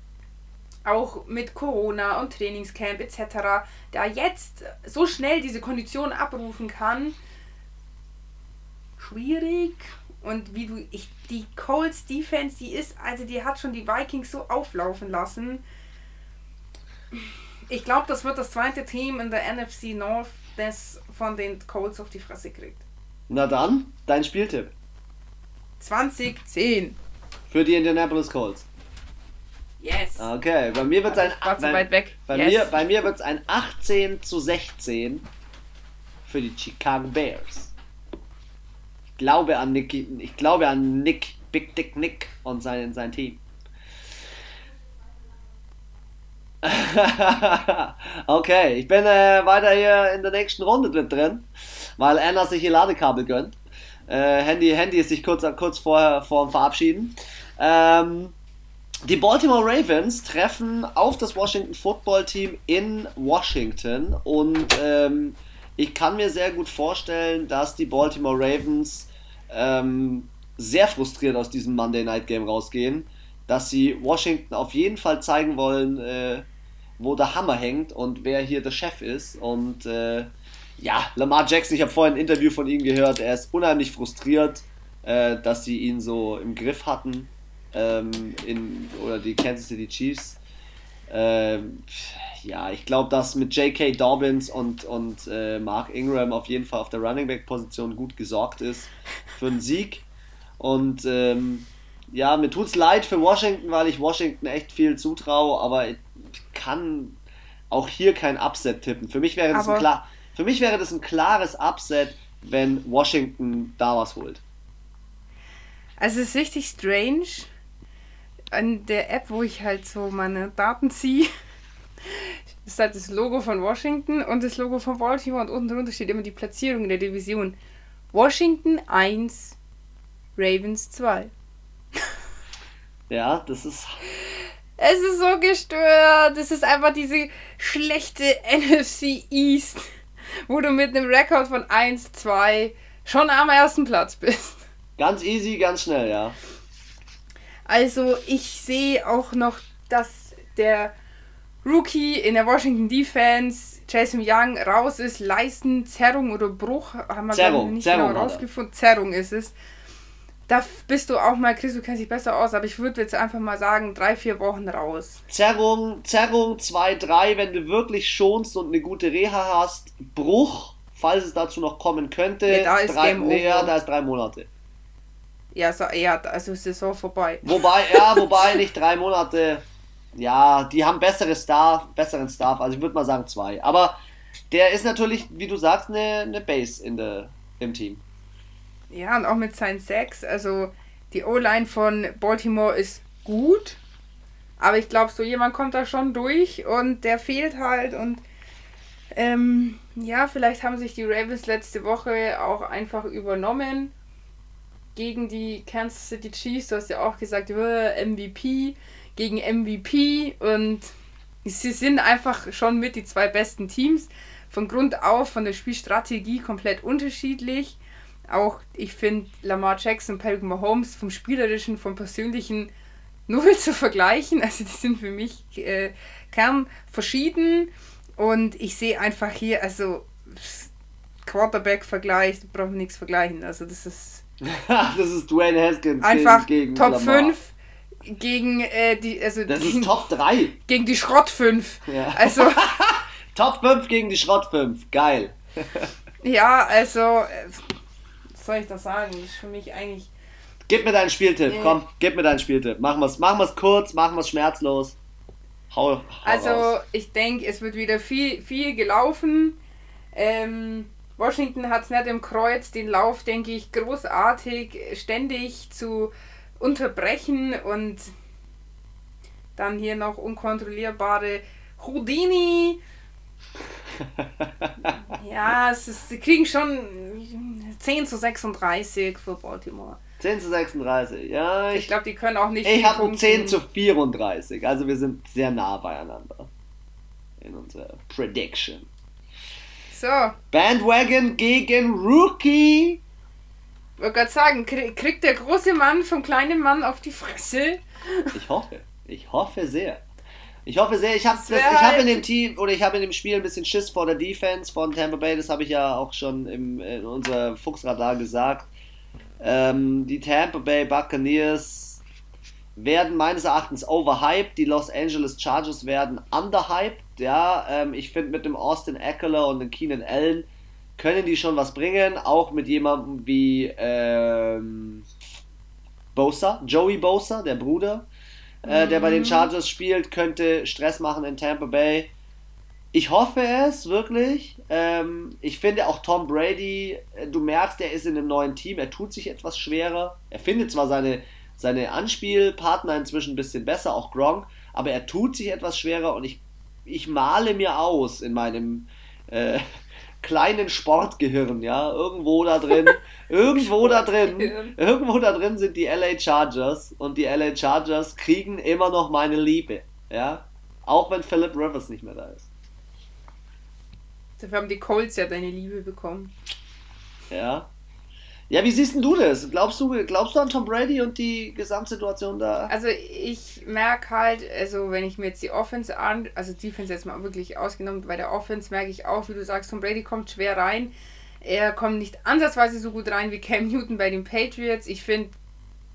auch mit Corona und Trainingscamp etc., da jetzt so schnell diese Kondition abrufen kann, schwierig. Und wie du, ich, die Colts Defense, die ist, also die hat schon die Vikings so auflaufen lassen. Ich glaube, das wird das zweite Team in der NFC North, das von den Colts auf die Fresse kriegt. Na dann, dein Spieltipp. 2010. Für die Indianapolis Colts. Yes. Okay, bei mir wird es ein, War zu weit weg. bei yes. mir, bei mir wird's ein 18 zu 16 für die Chicago Bears. Glaube an Nick, ich glaube an Nick, Big Dick Nick und sein, sein Team. okay, ich bin äh, weiter hier in der nächsten Runde drin, weil Anna sich ihr Ladekabel gönnt. Äh, Handy, Handy ist sich kurz, kurz vorher vor dem Verabschieden. Ähm, die Baltimore Ravens treffen auf das Washington Football Team in Washington und ähm, ich kann mir sehr gut vorstellen, dass die Baltimore Ravens ähm, sehr frustriert aus diesem Monday Night Game rausgehen, dass sie Washington auf jeden Fall zeigen wollen, äh, wo der Hammer hängt und wer hier der Chef ist und äh, ja, Lamar Jackson, ich habe vorhin ein Interview von ihm gehört, er ist unheimlich frustriert, äh, dass sie ihn so im Griff hatten ähm, in, oder die Kansas City Chiefs. Ähm, ja, ich glaube, dass mit J.K. Dobbins und, und äh, Mark Ingram auf jeden Fall auf der Running Back Position gut gesorgt ist für einen Sieg. Und ähm, ja, mir tut's leid für Washington, weil ich Washington echt viel zutraue, aber ich kann auch hier kein Upset tippen. Für mich wäre das ein klar, für mich wäre das ein klares Upset, wenn Washington da was holt. Also es ist richtig strange. An der App, wo ich halt so meine Daten ziehe, ist halt das Logo von Washington und das Logo von Baltimore und unten drunter steht immer die Platzierung in der Division. Washington 1, Ravens 2. Ja, das ist Es ist so gestört. Es ist einfach diese schlechte NFC East, wo du mit einem Rekord von 1, 2 schon am ersten Platz bist. ganz easy, ganz schnell, ja. Also ich sehe auch noch, dass der Rookie in der Washington Defense, Jason Young, raus ist. Leistenzerrung oder Bruch, haben wir Zerrung, nicht Zerrung genau rausgefunden. Zerrung ist es. Da bist du auch mal, Chris, du kennst dich besser aus, aber ich würde jetzt einfach mal sagen, drei, vier Wochen raus. Zerrung, Zerrung 2-3, wenn du wirklich schonst und eine gute Reha hast. Bruch, falls es dazu noch kommen könnte. Ja, da ist drei, Game nee, ja, da ist drei Monate. Ja, so, ja, also Saison vorbei. Wobei, ja, wobei nicht drei Monate. Ja, die haben bessere Staff, besseren Staff, also ich würde mal sagen zwei. Aber der ist natürlich, wie du sagst, eine, eine Base in der, im Team. Ja, und auch mit seinen Sacks. Also die O-Line von Baltimore ist gut. Aber ich glaube, so jemand kommt da schon durch und der fehlt halt. Und ähm, ja, vielleicht haben sich die Ravens letzte Woche auch einfach übernommen gegen die Kansas City Chiefs. Du hast ja auch gesagt, äh, MVP gegen MVP. Und sie sind einfach schon mit die zwei besten Teams. Von Grund auf, von der Spielstrategie komplett unterschiedlich auch, ich finde Lamar Jackson und Patrick Mahomes vom Spielerischen, vom Persönlichen null zu vergleichen. Also die sind für mich äh, verschieden und ich sehe einfach hier, also Quarterback-Vergleich, brauchen nichts vergleichen. Also das ist das ist Dwayne Haskins einfach gegen, gegen Top Lamar. 5 gegen äh, die, also Das gegen, ist Top 3. gegen die Schrott 5. Ja. Also, Top 5 gegen die Schrott 5. Geil. ja, also, äh, was soll ich da sagen? Das ist für mich eigentlich Gib mir deinen Spieltipp, Nee. komm, gib mir deinen Spieltipp. Machen wir's, machen wir's kurz, machen wir's schmerzlos. Hau, hau Also raus. ich denke, es wird wieder viel, viel gelaufen. Ähm, Washington hat es nicht im Kreuz, den Lauf, denke ich, großartig, ständig zu unterbrechen und dann hier noch unkontrollierbare Houdini. Ja, es ist, sie kriegen schon 10 zu 36 für Baltimore. 10 zu 36. Ja, Ich ich, glaube, die können auch nicht ich habe punkten. 10 zu 34. Also wir sind sehr nah beieinander. In unserer Prediction. So, Bandwagon gegen Rookie. Ich wollte gerade sagen, krie- kriegt der große Mann vom kleinen Mann auf die Fresse? Ich hoffe. Ich hoffe sehr. Ich hoffe sehr. Ich habe ich hab halt- in dem Team oder ich habe in dem Spiel ein bisschen Schiss vor der Defense von Tampa Bay. Das habe ich ja auch schon im, in unser Fuchsradar gesagt. Ähm, die Tampa Bay Buccaneers werden meines Erachtens overhyped. Die Los Angeles Chargers werden underhyped. Ja, ähm, ich finde mit dem Austin Eckler und dem Keenan Allen können die schon was bringen. Auch mit jemandem wie ähm, Bosa, Joey Bosa, der Bruder, äh, der bei den mhm. Chargers spielt, könnte Stress machen in Tampa Bay. Ich hoffe es wirklich. Ähm, ich finde auch Tom Brady, äh, du merkst, er ist in einem neuen Team, er tut sich etwas schwerer. Er findet zwar seine, seine Anspielpartner inzwischen ein bisschen besser, auch Gronk, aber er tut sich etwas schwerer und ich, ich male mir aus in meinem äh, kleinen Sportgehirn, ja, irgendwo da drin, irgendwo da drin, irgendwo da drin sind die LA Chargers und die LA Chargers kriegen immer noch meine Liebe, ja, auch wenn Philip Rivers nicht mehr da ist. Dafür haben die Colts ja deine Liebe bekommen. Ja. Ja, wie siehst du das? Glaubst du, glaubst du an Tom Brady und die Gesamtsituation da? Also ich merke halt, also wenn ich mir jetzt die Offense an, also Defense jetzt mal wirklich ausgenommen, bei der Offense merke ich auch, wie du sagst, Tom Brady kommt schwer rein. Er kommt nicht ansatzweise so gut rein wie Cam Newton bei den Patriots. Ich finde,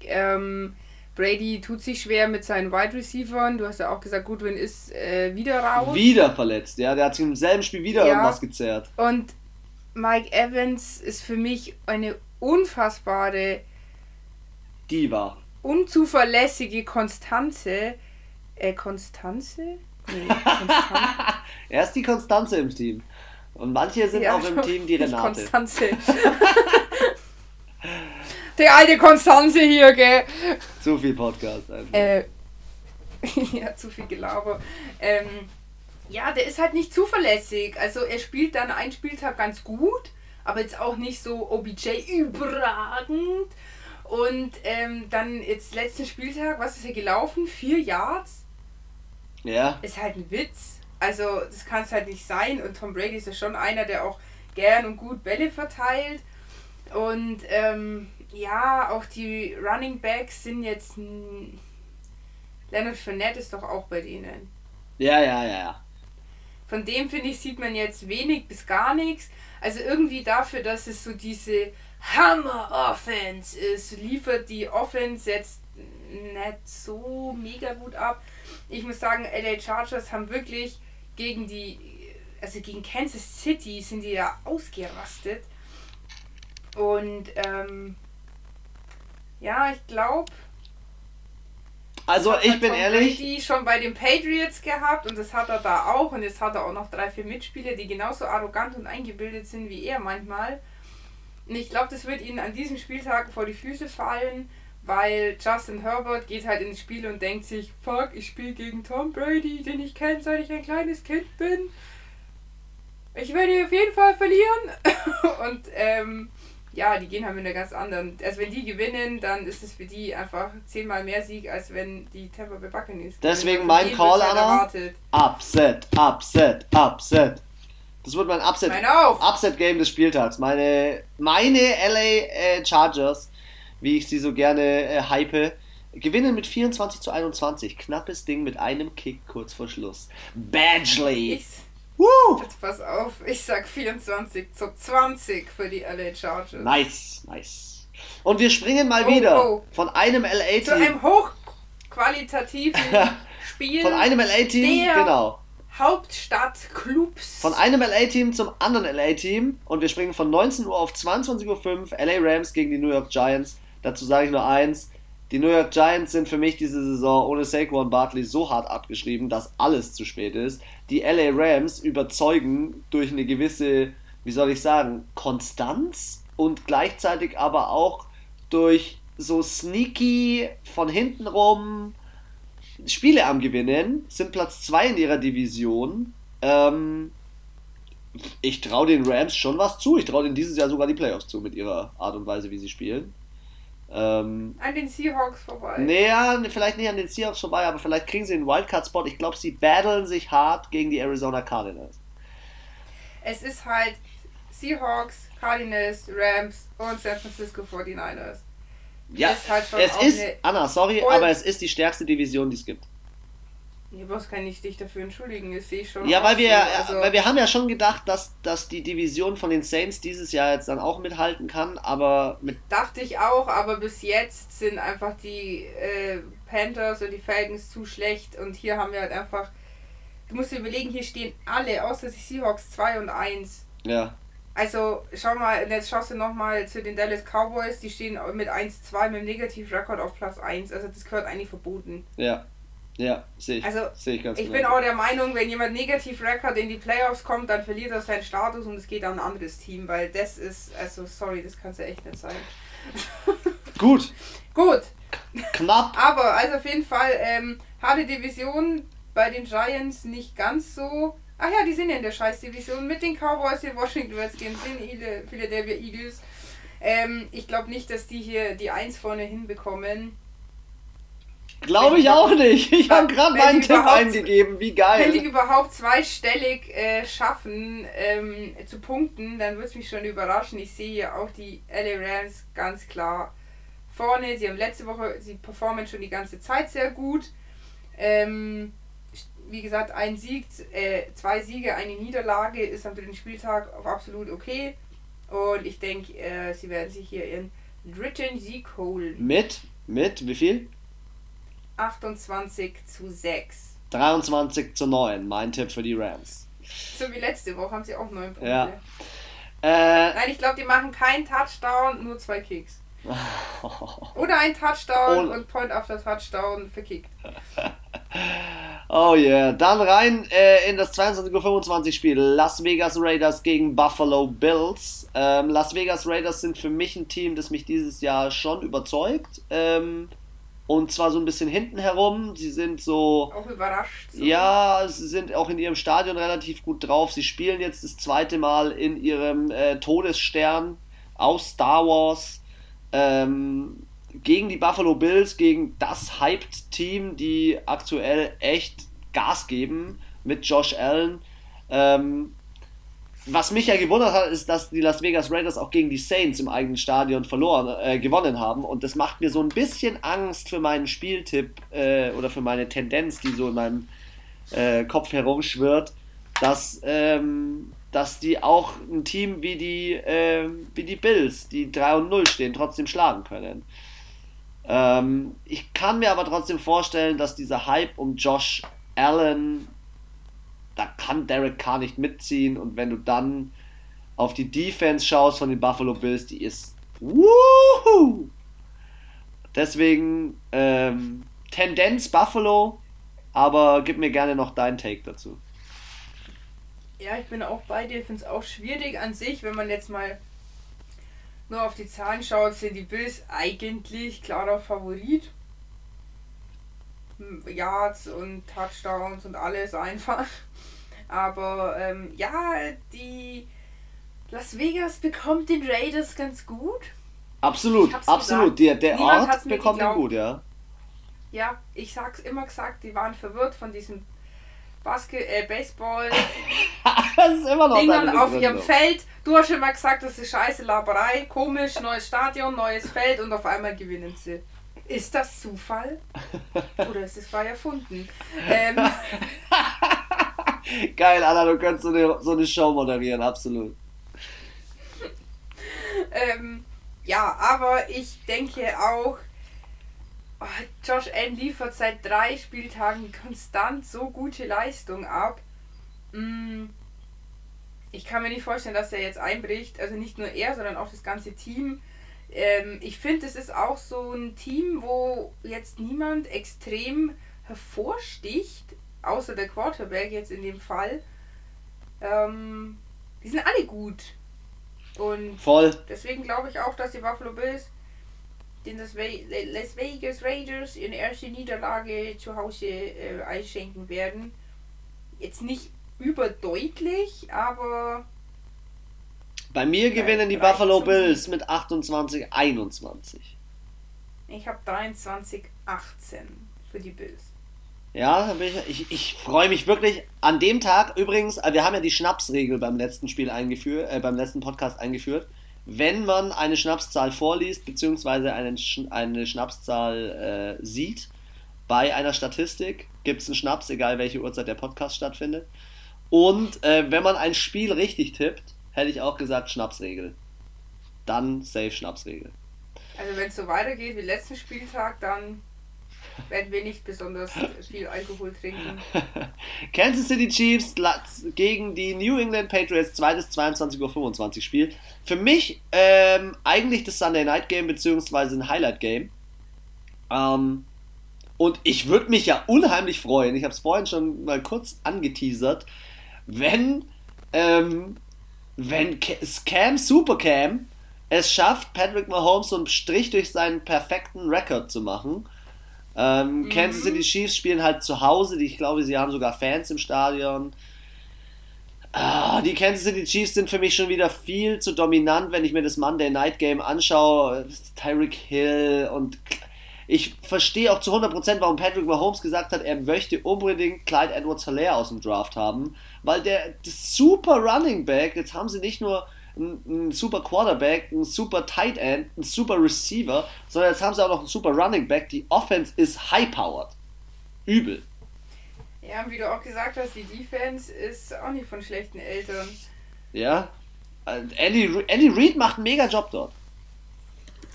ähm, Brady tut sich schwer mit seinen Wide Receivers. Du hast ja auch gesagt, Goodwin ist äh, wieder raus. Wieder verletzt, ja. Der hat sich im selben Spiel wieder ja. irgendwas gezerrt. Und Mike Evans ist für mich eine unfassbare Diva. Unzuverlässige Konstanze. Äh, Konstanze? Nee, Konstanze. er ist die Konstanze im Team. Und manche sind ja, auch im Team die Renate. Konstanze. die alte Konstanze hier, gell? Zu viel Podcast einfach. Äh, ja, zu viel Gelaber. Ähm, ja, der ist halt nicht zuverlässig. Also er spielt dann einen Spieltag ganz gut aber jetzt auch nicht so OBJ überragend. Und ähm, dann jetzt letzten Spieltag, was ist hier gelaufen? Vier Yards? Ja. Ist halt ein Witz. Also, das kann es halt nicht sein. Und Tom Brady ist ja schon einer, der auch gern und gut Bälle verteilt. Und ähm, ja, auch die Running Backs sind jetzt. Leonard Fournette ist doch auch bei denen. Ja, ja, ja, ja. Von dem finde ich, sieht man jetzt wenig bis gar nichts. Also irgendwie dafür, dass es so diese Hammer-Offense ist, liefert die Offense jetzt nicht so mega gut ab. Ich muss sagen, LA Chargers haben wirklich gegen die, also gegen Kansas City sind die ja ausgerastet. Und ähm, ja, ich glaube, also ich bin Tom ehrlich. Die schon bei den Patriots gehabt und das hat er da auch und jetzt hat er auch noch drei, vier Mitspieler, die genauso arrogant und eingebildet sind wie er manchmal. Und ich glaube, das wird ihnen an diesem Spieltag vor die Füße fallen, weil Justin Herbert geht halt ins Spiel und denkt sich, fuck, ich spiele gegen Tom Brady, den ich kenne, seit ich ein kleines Kind bin. Ich werde auf jeden Fall verlieren. und ähm, ja, die gehen halt mit einer ganz anderen. Also wenn die gewinnen, dann ist es für die einfach zehnmal mehr Sieg, als wenn die Tampa Bay Buccaneers Deswegen mein Call, Anna. Upset, Upset, Upset. Das wird mein Upset, Upset Game des Spieltags. Meine, meine LA äh, Chargers, wie ich sie so gerne äh, hype, gewinnen mit 24 zu 21. Knappes Ding mit einem Kick kurz vor Schluss. Badgley. Ich Woo! Jetzt pass auf, ich sag 24 zu 20 für die LA Chargers. Nice, nice. Und wir springen mal oh, wieder oh. von einem LA-Team. Zu einem hochqualitativen Spiel. Von einem LA-Team, genau. Hauptstadtclubs. Von einem LA-Team zum anderen LA-Team. Und wir springen von 19 Uhr auf 22.05 Uhr. LA Rams gegen die New York Giants. Dazu sage ich nur eins. Die New York Giants sind für mich diese Saison ohne Saquon Barkley so hart abgeschrieben, dass alles zu spät ist. Die LA Rams überzeugen durch eine gewisse, wie soll ich sagen, Konstanz und gleichzeitig aber auch durch so sneaky von hinten rum Spiele am Gewinnen, sind Platz 2 in ihrer Division. Ähm, ich traue den Rams schon was zu. Ich traue denen dieses Jahr sogar die Playoffs zu mit ihrer Art und Weise, wie sie spielen. Ähm, an den Seahawks vorbei. Naja, vielleicht nicht an den Seahawks vorbei, aber vielleicht kriegen sie einen Wildcard-Spot. Ich glaube, sie battlen sich hart gegen die Arizona Cardinals. Es ist halt Seahawks, Cardinals, Rams und San Francisco 49ers. Ja, ist halt es ist, Anna, sorry, aber es ist die stärkste Division, die es gibt. Ja, was kann ich dich dafür entschuldigen? Das sehe ich schon. Ja, weil wir, so. also weil wir haben ja schon gedacht, dass, dass die Division von den Saints dieses Jahr jetzt dann auch mithalten kann, aber mit. Dachte ich auch, aber bis jetzt sind einfach die äh, Panthers und die Falcons zu schlecht und hier haben wir halt einfach. Du musst dir überlegen, hier stehen alle, außer die Seahawks 2 und 1. Ja. Also, schau mal, jetzt schaust du nochmal zu den Dallas Cowboys, die stehen mit 1-2 mit dem Negativrekord auf Platz 1. Also, das gehört eigentlich verboten. Ja, ja, sehe ich. Also, sehe ich ganz Ich genau. bin auch der Meinung, wenn jemand Negativrekord in die Playoffs kommt, dann verliert er seinen Status und es geht an ein anderes Team, weil das ist, also, sorry, das kann es ja echt nicht sein. Gut. Gut. Knapp. Aber, also auf jeden Fall, ähm, harte Division bei den Giants nicht ganz so Ach ja, die sind ja in der Scheißdivision mit den Cowboys, den Washington Redskins, den Philadelphia Eagles. Ähm, ich glaube nicht, dass die hier die Eins vorne hinbekommen. Glaube ich auch nicht. Ich habe gerade meinen Tipp eingegeben. Wie geil. Wenn die überhaupt zweistellig äh, schaffen ähm, zu punkten, dann würde es mich schon überraschen. Ich sehe hier auch die LA Rams ganz klar vorne. Sie haben letzte Woche, sie performen schon die ganze Zeit sehr gut. Ähm, wie gesagt, ein Sieg, äh, zwei Siege, eine Niederlage ist am dritten Spieltag absolut okay. Und ich denke, äh, sie werden sich hier ihren dritten Sieg holen. Mit? Mit? Wie viel? 28 zu 6. 23 zu 9, mein Tipp für die Rams. So wie letzte Woche haben sie auch 9 Punkte. Ja. Äh, Nein, ich glaube, die machen keinen Touchdown, nur zwei Kicks. Oder ein Touchdown und, und Point after Touchdown verkickt. Oh yeah. Dann rein äh, in das 22.25 Uhr Spiel. Las Vegas Raiders gegen Buffalo Bills. Ähm, Las Vegas Raiders sind für mich ein Team, das mich dieses Jahr schon überzeugt. Ähm, und zwar so ein bisschen hinten herum. Sie sind so. Auch überrascht. So. Ja, sie sind auch in ihrem Stadion relativ gut drauf. Sie spielen jetzt das zweite Mal in ihrem äh, Todesstern aus Star Wars. Ähm, gegen die Buffalo Bills, gegen das Hyped-Team, die aktuell echt Gas geben mit Josh Allen. Ähm, was mich ja gewundert hat, ist, dass die Las Vegas Raiders auch gegen die Saints im eigenen Stadion verloren, äh, gewonnen haben. Und das macht mir so ein bisschen Angst für meinen Spieltipp äh, oder für meine Tendenz, die so in meinem äh, Kopf herumschwirrt, dass, ähm, dass die auch ein Team wie die, ähm, wie die Bills, die 3 und 0 stehen, trotzdem schlagen können. Ähm, ich kann mir aber trotzdem vorstellen, dass dieser Hype um Josh Allen, da kann Derek Carr nicht mitziehen und wenn du dann auf die Defense schaust von den Buffalo Bills, die ist Woohoo! Deswegen ähm, Tendenz Buffalo, aber gib mir gerne noch deinen Take dazu. Ja, ich bin auch bei dir. Ich finde es auch schwierig an sich, wenn man jetzt mal nur auf die Zahlen schaut, sind die Bills eigentlich klarer Favorit. Yards und Touchdowns und alles einfach. Aber ähm, ja, die Las Vegas bekommt den Raiders ganz gut. Absolut, absolut. Der, der Ort bekommt ihn gut, ja. Ja, ich sag's immer gesagt, die waren verwirrt von diesem Basket, äh, Baseball das ist immer noch Dingern auf ihrem Feld. Du hast schon mal gesagt, das ist scheiße Laberei, komisch, neues Stadion, neues Feld und auf einmal gewinnen sie. Ist das Zufall? Oder ist es frei erfunden? Ähm. Geil, Anna, du könntest so eine, so eine Show moderieren, absolut. ähm, ja, aber ich denke auch, oh, Josh Allen liefert seit drei Spieltagen konstant so gute Leistung ab. Mm, ich kann mir nicht vorstellen, dass er jetzt einbricht. Also nicht nur er, sondern auch das ganze Team. Ähm, ich finde, es ist auch so ein Team, wo jetzt niemand extrem hervorsticht, außer der Quarterback jetzt in dem Fall. Ähm, die sind alle gut. Und Voll. deswegen glaube ich auch, dass die Buffalo Bills den Las Vegas Raiders in erste Niederlage zu Hause äh, einschenken werden. Jetzt nicht überdeutlich, aber. Bei mir gewinnen die Buffalo Bills mit 28, 21. Ich habe 23, 18 für die Bills. Ja, ich, ich, ich freue mich wirklich. An dem Tag übrigens, äh, wir haben ja die Schnapsregel beim letzten Spiel eingeführt, äh, beim letzten Podcast eingeführt. Wenn man eine Schnapszahl vorliest, beziehungsweise eine, eine Schnapszahl äh, sieht, bei einer Statistik gibt es einen Schnaps, egal welche Uhrzeit der Podcast stattfindet. Und äh, wenn man ein Spiel richtig tippt, hätte ich auch gesagt Schnapsregel. Dann safe Schnapsregel. Also wenn es so weitergeht wie letzten Spieltag, dann werden wir nicht besonders viel Alkohol trinken. Kansas City Chiefs gegen die New England Patriots, zweites 22.25 Uhr Spiel. Für mich ähm, eigentlich das Sunday Night Game, beziehungsweise ein Highlight Game. Ähm, und ich würde mich ja unheimlich freuen, ich habe es vorhin schon mal kurz angeteasert, wenn, ähm, wenn Cam Supercam es schafft, Patrick Mahomes so einen Strich durch seinen perfekten Rekord zu machen. Ähm, mhm. Kansas City Chiefs spielen halt zu Hause, ich glaube, sie haben sogar Fans im Stadion. Ah, die Kansas City Chiefs sind für mich schon wieder viel zu dominant, wenn ich mir das Monday Night Game anschaue. Tyreek Hill und ich verstehe auch zu 100%, warum Patrick Mahomes gesagt hat, er möchte unbedingt Clyde Edwards Hilaire aus dem Draft haben, weil der super Running Back, jetzt haben sie nicht nur einen, super Quarterback, einen super Tight End, einen super Receiver, sondern jetzt haben sie auch noch einen super Running Back. Die Offense ist high-powered. Übel. Ja, wie du auch gesagt hast, die Defense ist auch nicht von schlechten Eltern. Ja. Andy, Andy Reid macht einen mega Job dort.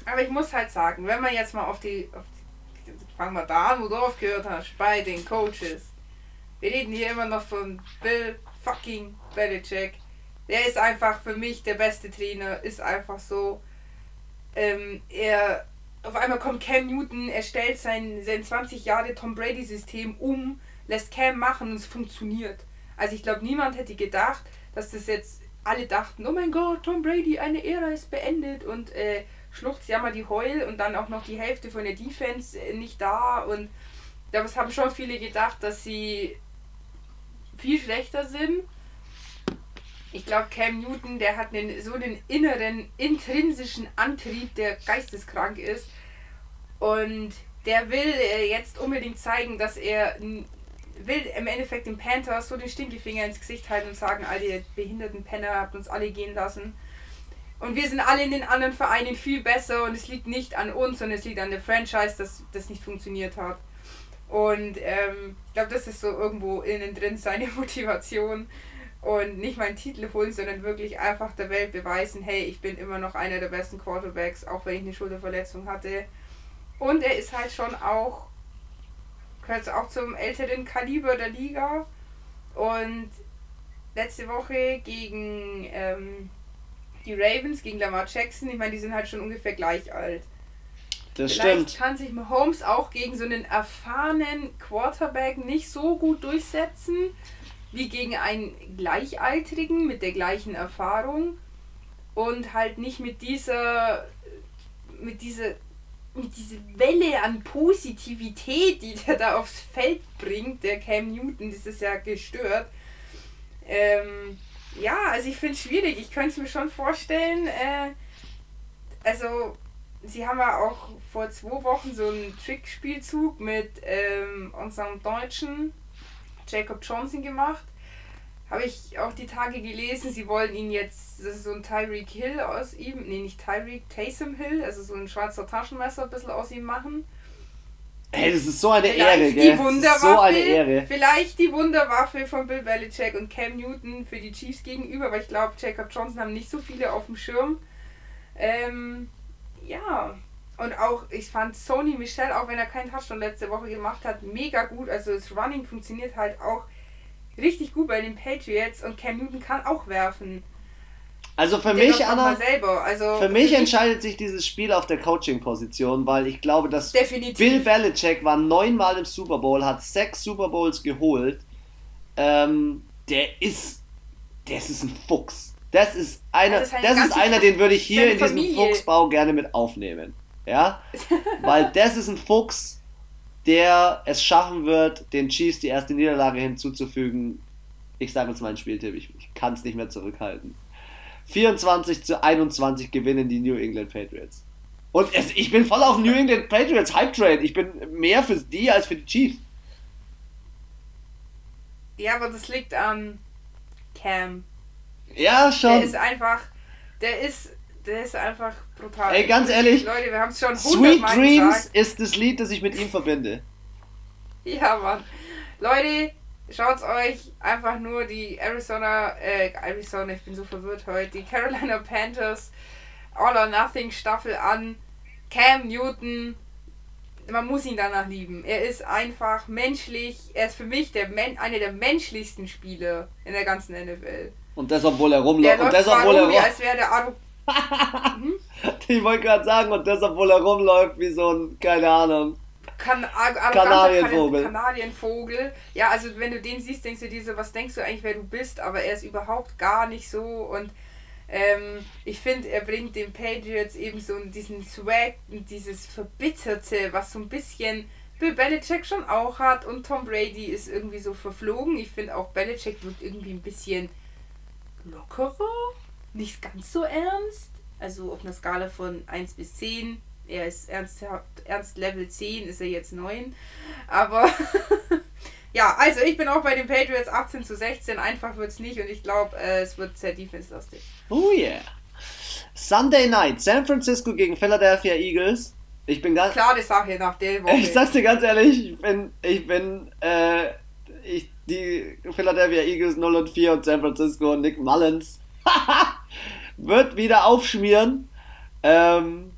Aber ich muss halt sagen, wenn man jetzt mal auf die, auf die fangen wir da an, wo du aufgehört hast, bei den Coaches. Wir reden hier immer noch von Bill fucking Belichick. Der ist einfach für mich der beste Trainer, ist einfach so. Ähm, er, auf einmal kommt Cam Newton, er stellt sein, sein 20 Jahre Tom Brady System um, lässt Cam machen und es funktioniert. Also ich glaube, niemand hätte gedacht, dass das jetzt alle dachten, oh mein Gott, Tom Brady, eine Ära ist beendet und äh, schluchzt ja mal die Heul und dann auch noch die Hälfte von der Defense äh, nicht da und das haben schon viele gedacht, dass sie viel schlechter sind. Ich glaube, Cam Newton, der hat einen, so einen inneren, intrinsischen Antrieb, der geisteskrank ist. Und der will äh, jetzt unbedingt zeigen, dass er will im Endeffekt den Panthers so den Stinkefinger ins Gesicht halten und sagen, all die behinderten Penner habt uns alle gehen lassen. Und wir sind alle in den anderen Vereinen viel besser und es liegt nicht an uns, sondern es liegt an der Franchise, dass das nicht funktioniert hat. Und ähm, ich glaube, das ist so irgendwo innen drin seine Motivation. Und nicht meinen Titel holen, sondern wirklich einfach der Welt beweisen, hey, ich bin immer noch einer der besten Quarterbacks, auch wenn ich eine Schulterverletzung hatte. Und er ist halt schon auch, gehört auch zum älteren Kaliber der Liga. Und letzte Woche gegen ähm, die Ravens gegen Lamar Jackson, ich meine, die sind halt schon ungefähr gleich alt. Das Vielleicht stimmt. kann sich Mahomes auch gegen so einen erfahrenen Quarterback nicht so gut durchsetzen wie gegen einen Gleichaltrigen mit der gleichen Erfahrung und halt nicht mit dieser mit dieser mit dieser Welle an Positivität, die der da aufs Feld bringt, der Cam Newton, das ist ja gestört. Ähm, ja, also ich finde es schwierig. Ich könnte es mir schon vorstellen. Äh, also, sie haben ja auch vor zwei Wochen so einen Trickspielzug mit ähm, unserem Deutschen Jacob Johnson gemacht. Habe ich auch die Tage gelesen, sie wollen ihn jetzt, das ist so ein Tyreek Hill aus ihm, nee, nicht Tyreek, Taysom Hill, also so ein schwarzer Taschenmesser ein bisschen aus ihm machen. Hey, das ist so eine vielleicht Ehre, gell? Die Wunderwaffe, so eine Ehre. Vielleicht die Wunderwaffe von Bill Belichick und Cam Newton für die Chiefs gegenüber, weil ich glaube, Jacob Johnson haben nicht so viele auf dem Schirm. Ähm, ja. Und auch, ich fand Sony Michel, auch wenn er keinen Touchdown letzte Woche gemacht hat, mega gut. Also das Running funktioniert halt auch richtig gut bei den Patriots und Cam Newton kann auch werfen. Also für der mich, Anna, also für mich entscheidet sich dieses Spiel auf der Coaching-Position, weil ich glaube, dass Definitiv. Bill Belichick war neunmal im Super Bowl, hat sechs Super Bowls geholt. Ähm, der ist, das ist ein Fuchs. Das ist einer, das, das ist einer, den würde ich hier in diesem. Fuchsbau gerne mit aufnehmen. Ja, weil das ist ein Fuchs, der es schaffen wird, den Chiefs die erste Niederlage hinzuzufügen. Ich sage jetzt meinen Spieltipp, ich, ich kann es nicht mehr zurückhalten. 24 zu 21 gewinnen die New England Patriots. Und es, ich bin voll auf New England Patriots Hype Train. Ich bin mehr für die als für die Chiefs. Ja, aber das liegt an Cam. Ja, schon. Der ist einfach, der ist, der ist einfach brutal. Ey, ganz ehrlich, Leute, wir haben es schon Sweet Mal Dreams gesagt. ist das Lied, das ich mit ihm verbinde. Ja, Mann. Leute, Schaut euch einfach nur die Arizona, äh, Arizona, ich bin so verwirrt heute, die Carolina Panthers All or Nothing Staffel an. Cam Newton, man muss ihn danach lieben. Er ist einfach menschlich. Er ist für mich der Men einer der menschlichsten Spieler in der ganzen NFL. Und das, obwohl er rumläuft. Und das, obwohl er rum, als wäre der hm? Ich wollte gerade sagen, und das, obwohl er rumläuft wie so ein, keine Ahnung. Kan Kanarienvogel. Kanarienvogel. Ja, also wenn du den siehst, denkst du dir so, was denkst du eigentlich, wer du bist, aber er ist überhaupt gar nicht so und ähm, ich finde, er bringt den Patriots eben so diesen Swag und dieses Verbitterte, was so ein bisschen Bill Belichick schon auch hat und Tom Brady ist irgendwie so verflogen. Ich finde auch Belichick wird irgendwie ein bisschen lockerer, nicht ganz so ernst. Also auf einer Skala von 1 bis 10. Er ist ernst, ernst Level 10, ist er jetzt 9. Aber Ja, also ich bin auch bei den Patriots 18 zu 16. Einfach wird es nicht und ich glaube, äh, es wird sehr defense-lastig. Oh yeah. Sunday night, San Francisco gegen Philadelphia Eagles. Ich bin ganz. Klare Sache nach der Woche. Ich sag's dir ganz ehrlich, ich bin, ich bin, äh, ich, die Philadelphia Eagles 0 und 4 und San Francisco und Nick Mullins wird wieder aufschmieren. Ähm,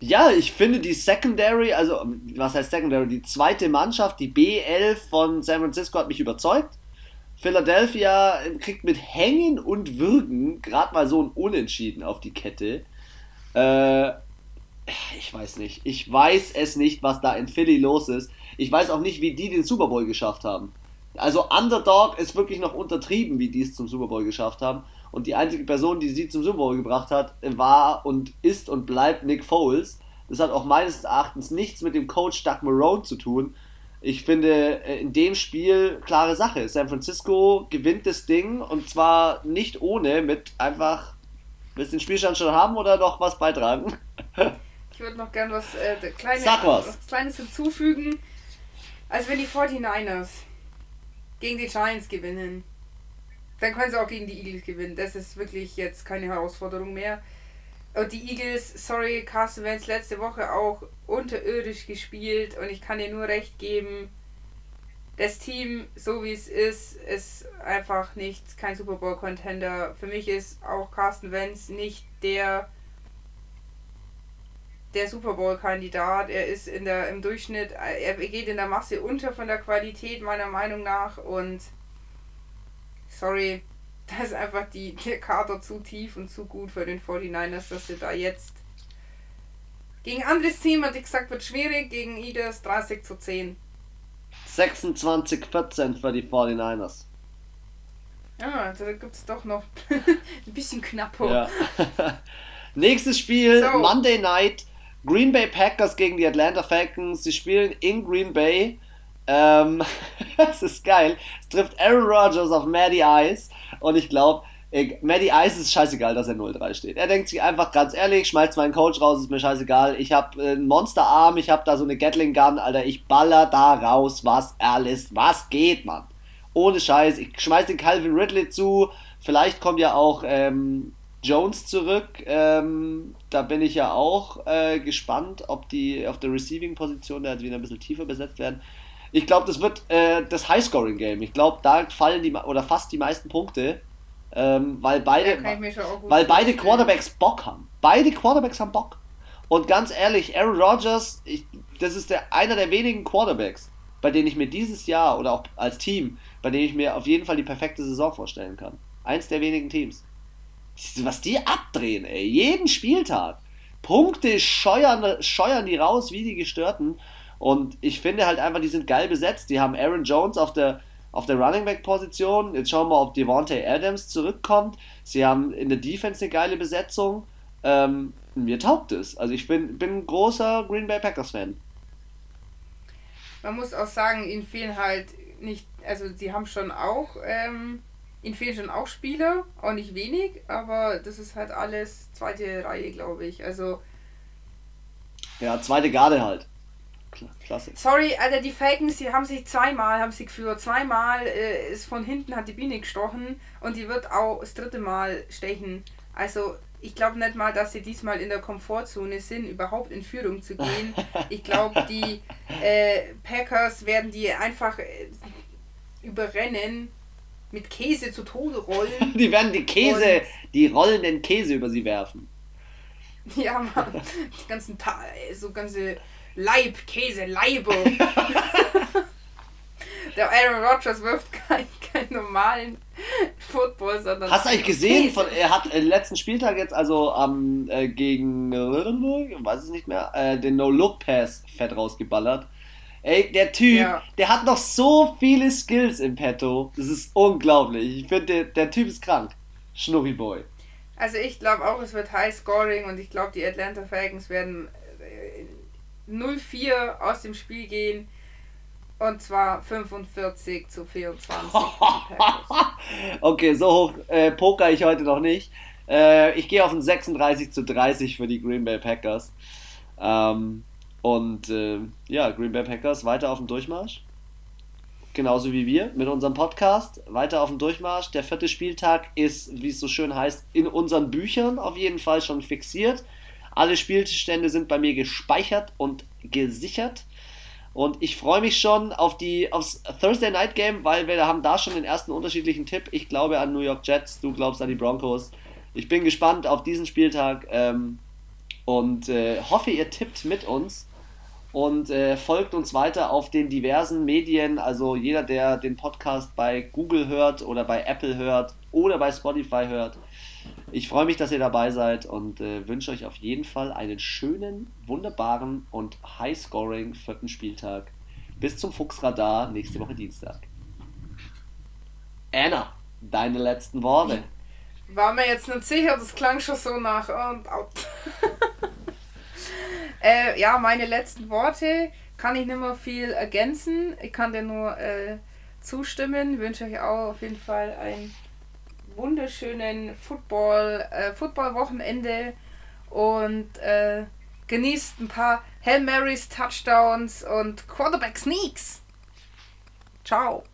ja, ich finde die Secondary, also was heißt Secondary, die zweite Mannschaft, die B11 von San Francisco hat mich überzeugt. Philadelphia kriegt mit Hängen und Würgen gerade mal so ein Unentschieden auf die Kette. Äh, ich weiß nicht. Ich weiß es nicht, was da in Philly los ist. Ich weiß auch nicht, wie die den Super Bowl geschafft haben. Also Underdog ist wirklich noch untertrieben, wie die es zum Super Bowl geschafft haben. Und die einzige Person, die sie zum Super Bowl gebracht hat, war und ist und bleibt Nick Foles. Das hat auch meines Erachtens nichts mit dem Coach Doug Marone zu tun. Ich finde äh, in dem Spiel klare Sache. San Francisco gewinnt das Ding und zwar nicht ohne, mit einfach. Willst du den Spielstand schon haben oder noch was beitragen? Ich würde noch gern was, äh, kleine, was. was Kleines hinzufügen. Also wenn die 49ers gegen die Giants gewinnen, dann können sie auch gegen die Eagles gewinnen. Das ist wirklich jetzt keine Herausforderung mehr. Und die Eagles, sorry, Carsten Wentz letzte Woche auch unterirdisch gespielt und ich kann dir nur recht geben, das Team, so wie es ist, ist einfach nicht kein Super Bowl Contender. Für mich ist auch Carsten Wentz nicht der der Super Bowl Kandidat. Er ist in der im Durchschnitt, er geht in der Masse unter von der Qualität meiner Meinung nach und sorry, da ist einfach die, der Kader zu tief und zu gut für den 49ers, dass sie da jetzt gegen anderes Team, hat ich gesagt, wird schwierig, gegen Eagles 30 zu 10. 26-14 für die 49ers. Ja, da gibt es doch noch ein bisschen knapper. Ja. Nächstes Spiel, so. Monday Night, Green Bay Packers gegen die Atlanta Falcons. Sie spielen in Green Bay. Ähm, das ist geil. Es trifft Aaron Rodgers auf Maddie Ice und ich glaube, Maddie Ice ist scheißegal, dass er 0-3 steht. Er denkt sich einfach ganz ehrlich, schmeißt meinen Coach raus, ist mir scheißegal. Ich habe einen Monsterarm, ich habe da so eine Gatling Gun, Alter. Ich baller da raus, was alles, was geht, Mann. Ohne Scheiß. Ich schmeiß den Calvin Ridley zu. Vielleicht kommt ja auch ähm, Jones zurück. Ähm, da bin ich ja auch äh, gespannt, ob die auf der Receiving-Position da wieder ein bisschen tiefer besetzt werden. Ich glaube, das wird äh, das High-Scoring-Game. Ich glaube, da fallen die oder fast die meisten Punkte, ähm, weil beide, weil beide Quarterbacks Bock haben. Beide Quarterbacks haben Bock. Und ganz ehrlich, Aaron Rodgers, ich, das ist der, einer der wenigen Quarterbacks, bei denen ich mir dieses Jahr oder auch als Team, bei denen ich mir auf jeden Fall die perfekte Saison vorstellen kann. Eins der wenigen Teams. Was die abdrehen, ey. Jeden Spieltag. Punkte scheuern, scheuern die raus wie die Gestörten. Und ich finde halt einfach, die sind geil besetzt. Die haben Aaron Jones auf der, auf der Running Back Position. Jetzt schauen wir, ob Devontae Adams zurückkommt. Sie haben in der Defense eine geile Besetzung. Ähm, mir taugt es. Also ich bin, bin ein großer Green Bay Packers Fan. Man muss auch sagen, ihnen fehlen halt nicht, also sie haben schon auch, ähm, ihnen fehlen schon auch Spieler, auch nicht wenig, aber das ist halt alles zweite Reihe, glaube ich. Also ja, zweite Garde halt. Klasse. Sorry, Alter, die Falcons, die haben sich zweimal, haben sie geführt. Zweimal äh, ist von hinten hat die Biene gestochen und die wird auch das dritte Mal stechen. Also ich glaube nicht mal, dass sie diesmal in der Komfortzone sind, überhaupt in Führung zu gehen. Ich glaube, die äh, Packers werden die einfach äh, überrennen, mit Käse zu Tode rollen. Die werden die Käse, die rollenden Käse über sie werfen. Ja, Mann. Die ganzen, Ta so ganze Leib, Käse, Leibe. Der Aaron Rodgers wirft keinen kein normalen Football, sondern. Hast du eigentlich gesehen, von, er hat den letzten Spieltag jetzt, also ähm, äh, gegen, weiß ich nicht mehr, äh, den No-Look-Pass fett rausgeballert. Ey, der Typ, ja. der hat noch so viele Skills im Petto. Das ist unglaublich. Ich finde, der, der Typ ist krank. Schnurri Boy. Also ich glaube auch, es wird High Scoring und ich glaube, die Atlanta Falcons werden 0-4 äh, aus dem Spiel gehen. Und zwar 45 zu 24. okay, so hoch äh, poker ich heute noch nicht. Äh, ich gehe auf ein 36 zu 30 für die Green Bay Packers. Ähm, und äh, ja, Green Bay Packers weiter auf dem Durchmarsch. Genauso wie wir mit unserem Podcast. Weiter auf dem Durchmarsch. Der vierte Spieltag ist, wie es so schön heißt, in unseren Büchern auf jeden Fall schon fixiert. Alle Spielstände sind bei mir gespeichert und gesichert. Und ich freue mich schon auf die, aufs Thursday Night Game, weil wir haben da schon den ersten unterschiedlichen Tipp. Ich glaube an New York Jets, du glaubst an die Broncos. Ich bin gespannt auf diesen Spieltag ähm, und äh, hoffe, ihr tippt mit uns und äh, folgt uns weiter auf den diversen Medien. Also jeder, der den Podcast bei Google hört oder bei Apple hört oder bei Spotify hört. Ich freue mich, dass ihr dabei seid und äh, wünsche euch auf jeden Fall einen schönen, wunderbaren und high-scoring vierten Spieltag. Bis zum Fuchsradar nächste Woche Dienstag. Anna, deine letzten Worte. War mir jetzt nicht sicher, das klang schon so nach und out. Äh, ja, meine letzten Worte kann ich nicht mehr viel ergänzen. Ich kann dir nur äh, zustimmen. Wünsche euch auch auf jeden Fall einen wunderschönen Football, äh, Football-Wochenende und äh, genießt ein paar Hail Marys, Touchdowns und Quarterback Sneaks. Ciao.